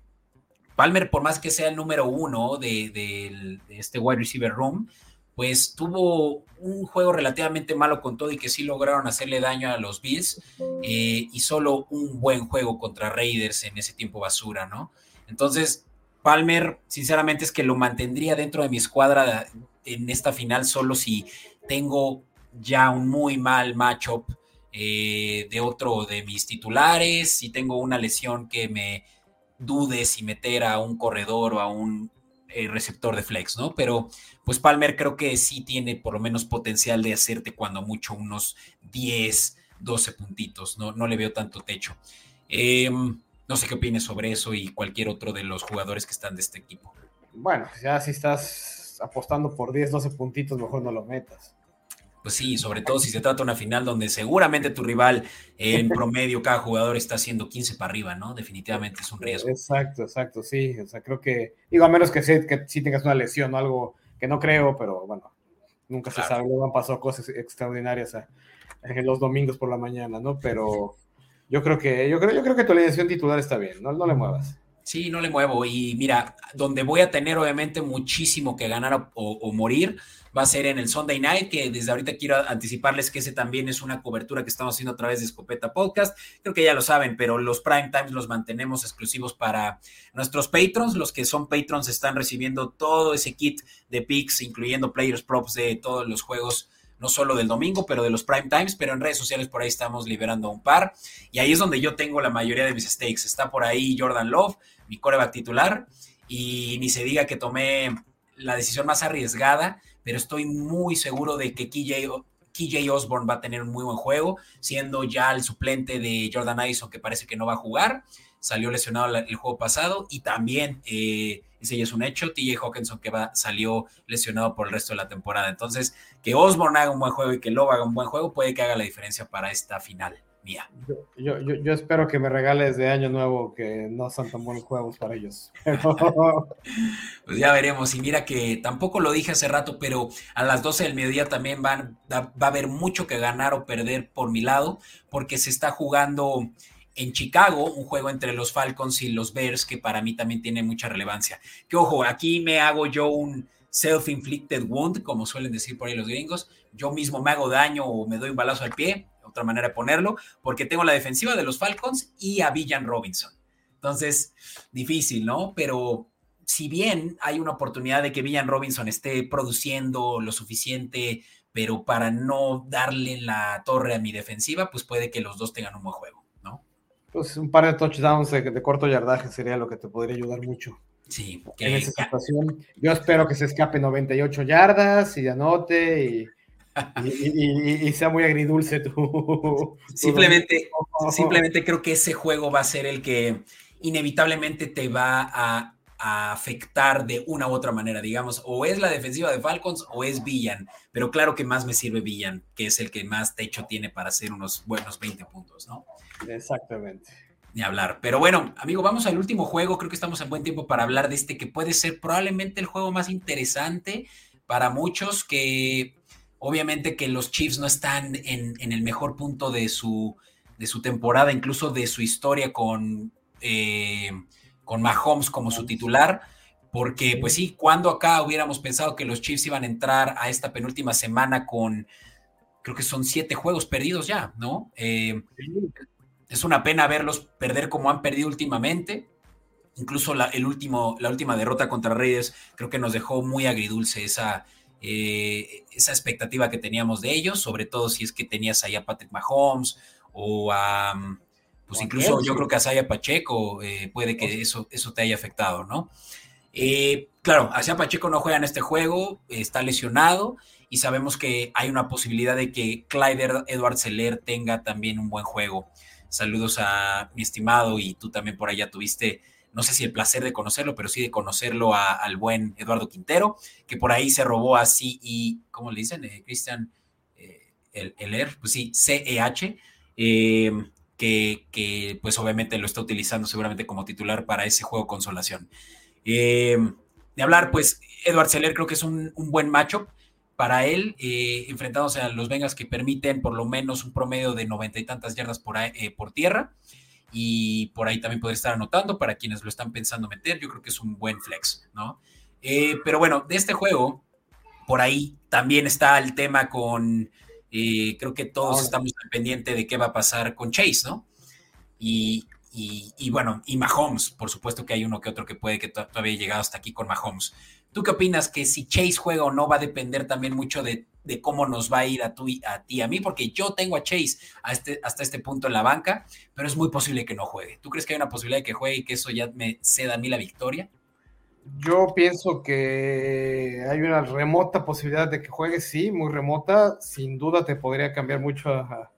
Palmer, por más que sea el número uno de, de este wide receiver room, pues tuvo un juego relativamente malo con todo y que sí lograron hacerle daño a los Bills eh, y solo un buen juego contra Raiders en ese tiempo basura, ¿no? Entonces, Palmer, sinceramente es que lo mantendría dentro de mi escuadra en esta final solo si tengo ya un muy mal matchup eh, de otro de mis titulares, si tengo una lesión que me dude si meter a un corredor o a un receptor de flex, ¿no? Pero pues Palmer creo que sí tiene por lo menos potencial de hacerte cuando mucho unos 10, 12 puntitos, no, no le veo tanto techo. Em, no sé qué opines sobre eso y cualquier otro de los jugadores que están de este equipo. Bueno, ya si estás apostando por 10, 12 puntitos, mejor no lo metas. Pues sí, sobre todo si se trata de una final donde seguramente tu rival en promedio cada jugador está haciendo 15 para arriba, ¿no? Definitivamente es un riesgo. Exacto, exacto, sí. O sea, creo que, digo, a menos que, sí, que sí tengas una lesión o algo que no creo, pero bueno, nunca se sabe. Luego han pasado cosas extraordinarias en los domingos por la mañana, ¿no? Pero yo creo que, yo creo, yo creo que tu alineación titular está bien, no, no le muevas. Sí, no le muevo. Y mira, donde voy a tener obviamente muchísimo que ganar o, morir va a ser en el Sunday Night, que desde ahorita quiero anticiparles que ese también es una cobertura que estamos haciendo a través de Escopeta Podcast. Creo que ya lo saben, pero los prime times los mantenemos exclusivos para nuestros patrons. Los que son patrons están recibiendo todo ese kit de picks, incluyendo players props de todos los juegos no solo del domingo, pero de los prime times, pero en redes sociales por ahí estamos liberando un par. Y ahí es donde yo tengo la mayoría de mis stakes. Está por ahí Jordan Love, mi coreback titular, y ni se diga que tomé la decisión más arriesgada, pero estoy muy seguro de que KJ, Osborne va a tener un muy buen juego, siendo ya el suplente de Jordan Addison, que parece que no va a jugar. Salió lesionado el juego pasado y también eh, ese ya es un hecho. TJ Hawkinson que va, salió lesionado por el resto de la temporada. Entonces, que Osborne haga un buen juego y que Love haga un buen juego puede que haga la diferencia para esta final mía. Yo, yo, espero que me regales de año nuevo que no son tan buenos juegos para ellos. pues ya veremos. Y mira que tampoco lo dije hace rato, pero a las 12 del mediodía también van, va a haber mucho que ganar o perder por mi lado, porque se está jugando en Chicago, un juego entre los Falcons y los Bears que para mí también tiene mucha relevancia. Que ojo, aquí me hago yo un self-inflicted wound, como suelen decir por ahí los gringos. Yo mismo me hago daño o me doy un balazo al pie, otra manera de ponerlo, porque tengo la defensiva de los Falcons y a Villan Robinson. Entonces, difícil, ¿no? Pero si bien hay una oportunidad de que Villan Robinson esté produciendo lo suficiente, pero para no darle la torre a mi defensiva, pues puede que los dos tengan un buen juego, ¿no? Pues un par de touchdowns de, corto yardaje sería lo que te podría ayudar mucho. Sí, en esa situación. Yo espero que se escape 98 yardas y anote y, y, sea muy agridulce tú. Simplemente, simplemente creo que ese juego va a ser el que inevitablemente te va a afectar de una u otra manera, digamos, o es la defensiva de Falcons o es Villan, pero claro que más me sirve Villan, que es el que más techo tiene para hacer unos buenos 20 puntos, ¿no? Exactamente. Ni hablar. Pero bueno, amigo, vamos al último juego. Creo que estamos en buen tiempo para hablar de este que puede ser probablemente el juego más interesante para muchos, que obviamente que los Chiefs no están en, el mejor punto de su, de su temporada, incluso de su historia con... Eh, con Mahomes como su titular, porque pues sí, cuando acá hubiéramos pensado que los Chiefs iban a entrar a esta penúltima semana con, creo que son siete juegos perdidos ya, ¿no? Eh, es una pena verlos perder como han perdido últimamente. Incluso la, el último, la última derrota contra Reyes creo que nos dejó muy agridulce esa, eh, esa expectativa que teníamos de ellos, sobre todo si es que tenías ahí a Patrick Mahomes o a, pues incluso yo creo que a Saya Pacheco eh, puede que eso, eso te haya afectado, ¿no? Eh, claro, Asaya Pacheco no juega en este juego, está lesionado y sabemos que hay una posibilidad de que Clyde Edward Seller tenga también un buen juego. Saludos a mi estimado y tú también por allá tuviste, no sé si el placer de conocerlo, pero sí de conocerlo al buen Eduardo Quintero, que por ahí se robó así y, ¿cómo le dicen? Eh, Cristian el, el, pues sí, CEH que, pues obviamente lo está utilizando seguramente como titular para ese juego consolación. Eh, de hablar, pues Edward Seller creo que es un, buen matchup para él, eh, enfrentándose a los Vengas que permiten por lo menos un promedio de noventa y tantas yardas por, eh, por tierra. Y por ahí también puede estar anotando para quienes lo están pensando meter. Yo creo que es un buen flex, ¿no? pero bueno, de este juego, por ahí también está el tema con y creo que todos estamos pendientes de qué va a pasar con Chase, ¿no? Y, bueno, y Mahomes, por supuesto que hay uno que otro que puede que todavía haya llegado hasta aquí con Mahomes. ¿Tú qué opinas que si Chase juega o no va a depender también mucho de, cómo nos va a ir a, tú, a ti y a mí? Porque yo tengo a Chase este, hasta este punto en la banca, pero es muy posible que no juegue. ¿Tú crees que hay una posibilidad de que juegue y que eso ya me ceda a mí la victoria? Yo pienso que hay una remota posibilidad de que juegues, sí, muy remota. Sin duda te podría cambiar mucho a,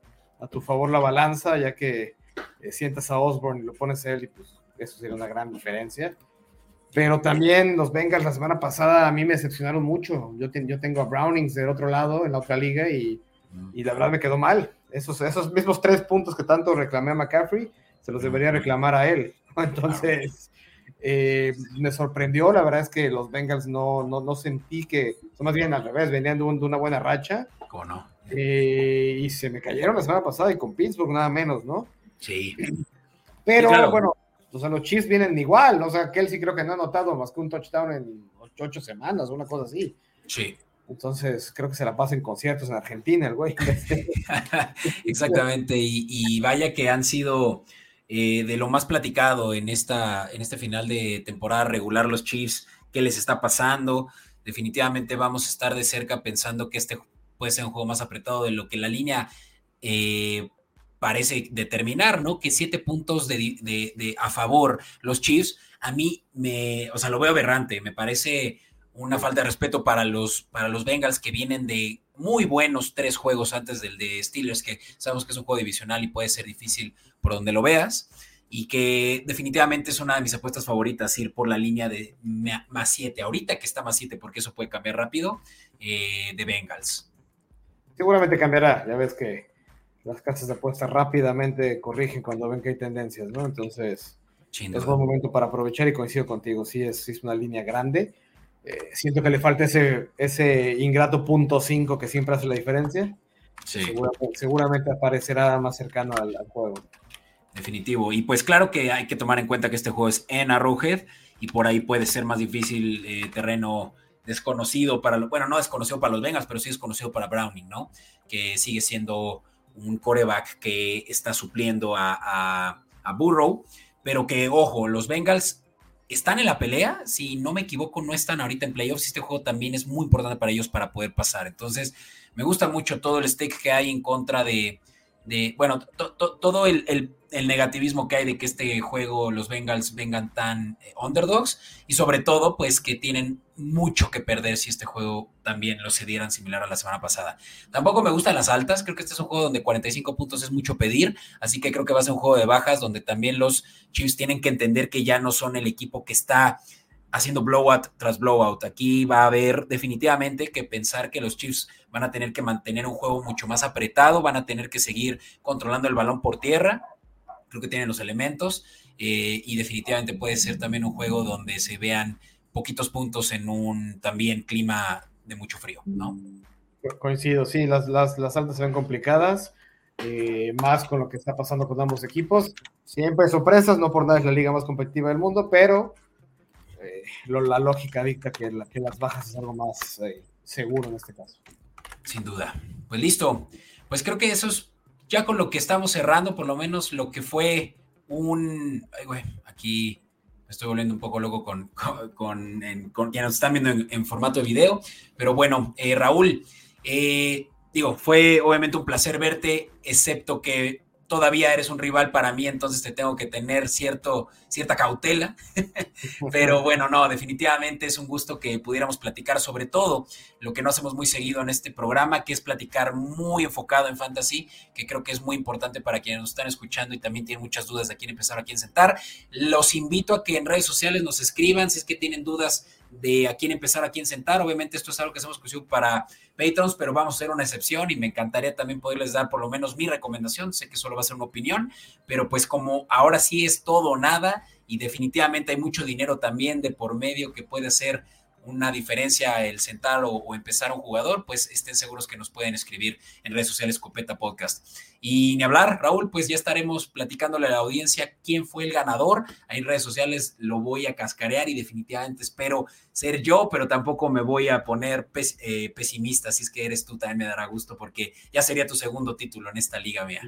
tu favor la balanza, ya que eh, sientas a Osborne y lo pones a él, y pues eso sería una gran diferencia. Pero también los Bengals la semana pasada a mí me decepcionaron mucho. Yo, yo tengo a Brownings del otro lado, en la otra liga, y, y, la verdad me quedó mal. Esos, esos mismos tres puntos que tanto reclamé a McCaffrey, se los debería reclamar a él. Entonces, eh, me sorprendió, la verdad es que los Bengals no, no, no sentí que, más bien al revés, venían de, una buena racha. ¿Cómo no? Eh, y se me cayeron la semana pasada y con Pittsburgh nada menos, ¿no? Sí. Pero bueno, o sea, los Chiefs vienen igual, o sea, Kelsey creo que no ha notado más que un touchdown en ocho, semanas, una cosa así. Sí. Entonces, creo que se la pasa en conciertos en Argentina, el güey. Exactamente, y, y, vaya que han sido eh, de lo más platicado en, esta, en este final de temporada regular, los Chiefs, qué les está pasando. Definitivamente vamos a estar de cerca pensando que este puede ser un juego más apretado de lo que la línea eh, parece determinar, ¿no? Que siete puntos de, a favor los Chiefs, a mí me, o sea, lo veo aberrante, me parece una falta de respeto para los, para los Bengals que vienen de muy buenos tres juegos antes del de Steelers, que sabemos que es un juego divisional y puede ser difícil por donde lo veas, y que definitivamente es una de mis apuestas favoritas, ir por la línea de más 7, ahorita que está más 7, porque eso puede cambiar rápido, eh, de Bengals. Seguramente cambiará, ya ves que las casas de apuestas rápidamente corrigen cuando ven que hay tendencias, ¿no? Entonces, es buen momento para aprovechar y coincido contigo, sí es, es una línea grande. Eh, siento que le falta ese, ese ingrato punto 5 que siempre hace la diferencia. Seguramente, aparecerá más cercano al, juego. definitivo. Y pues claro que hay que tomar en cuenta que este juego es en Arrowhead y por ahí puede ser más difícil eh, terreno desconocido para, bueno, no desconocido para los Bengals, pero sí desconocido para Browning, ¿no? Que sigue siendo un coreback que está supliendo a, a Burrow, pero que, ojo, los Bengals están en la pelea, si no me equivoco, no están ahorita en playoffs, este juego también es muy importante para ellos para poder pasar. Entonces, me gusta mucho todo el stake que hay en contra de, de bueno, todo el, negativismo que hay de que este juego los Bengals vengan tan eh, underdogs y sobre todo pues que tienen mucho que perder si este juego también lo cedieran similar a la semana pasada. Tampoco me gustan las altas, creo que este es un juego donde 45 puntos es mucho pedir, así que creo que va a ser un juego de bajas donde también los Chiefs tienen que entender que ya no son el equipo que está haciendo blowout tras blowout. Aquí va a haber definitivamente que pensar que los Chiefs van a tener que mantener un juego mucho más apretado, van a tener que seguir controlando el balón por tierra. Creo que tienen los elementos eh, y definitivamente puede ser también un juego donde se vean poquitos puntos en un también clima de mucho frío, ¿no? Coincido, sí, las, las, las altas se ven complicadas, eh, más con lo que está pasando con ambos equipos. Siempre hay sorpresas, no por nada es la liga más competitiva del mundo, pero eh, la lógica dicta que, las bajas es algo más eh, seguro en este caso. Sin duda. Pues listo. Pues creo que eso es ya con lo que estamos cerrando, por lo menos lo que fue un. Ay, aquí me estoy volviendo un poco loco con, con, quienes nos están viendo en, formato de video. Pero bueno, eh, Raúl, digo, fue obviamente un placer verte, excepto que todavía eres un rival para mí, entonces te tengo que tener cierto, cierta cautela. Pero bueno, no, definitivamente es un gusto que pudiéramos platicar sobre todo lo que no hacemos muy seguido en este programa, que es platicar muy enfocado en fantasy, que creo que es muy importante para quienes nos están escuchando y también tienen muchas dudas de a quién empezar, a quién sentar. Los invito a que en redes sociales nos escriban si es que tienen dudas de a quién empezar, a quién sentar. Obviamente esto es algo que hacemos exclusivo para patrons, pero vamos a hacer una excepción y me encantaría también poderles dar por lo menos mi recomendación. Sé que solo va a ser una opinión, pero pues como ahora sí es todo o nada y definitivamente hay mucho dinero también de por medio que puede ser una diferencia el sentar o, empezar un jugador, pues estén seguros que nos pueden escribir en redes sociales Copeta Podcast. Y ni hablar, Raúl, pues ya estaremos platicándole a la audiencia quién fue el ganador. Ahí en redes sociales lo voy a cascarear y definitivamente espero ser yo, pero tampoco me voy a poner eh, pesimista. Si es que eres tú, también me dará gusto porque ya sería tu segundo título en esta liga mía.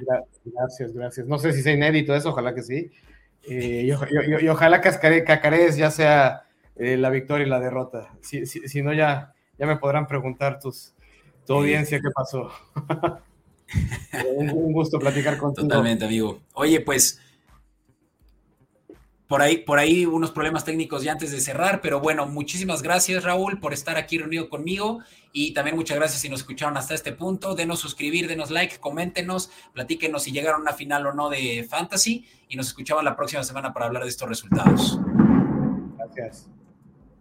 Gracias, gracias. No sé si sea inédito eso, ojalá que sí. Eh, y, ojalá cacarees ya sea eh, la victoria y la derrota. Si, si, no, ya, ya me podrán preguntar tus, tu audiencia qué pasó. un, gusto platicar contigo. Totalmente, amigo. Oye, pues por ahí, por ahí unos problemas técnicos ya antes de cerrar, pero bueno, muchísimas gracias Raúl por estar aquí reunido conmigo y también muchas gracias si nos escucharon hasta este punto. Denos suscribir, denos like, coméntenos, platíquenos si llegaron a una final o no de Fantasy y nos escuchamos la próxima semana para hablar de estos resultados. Gracias.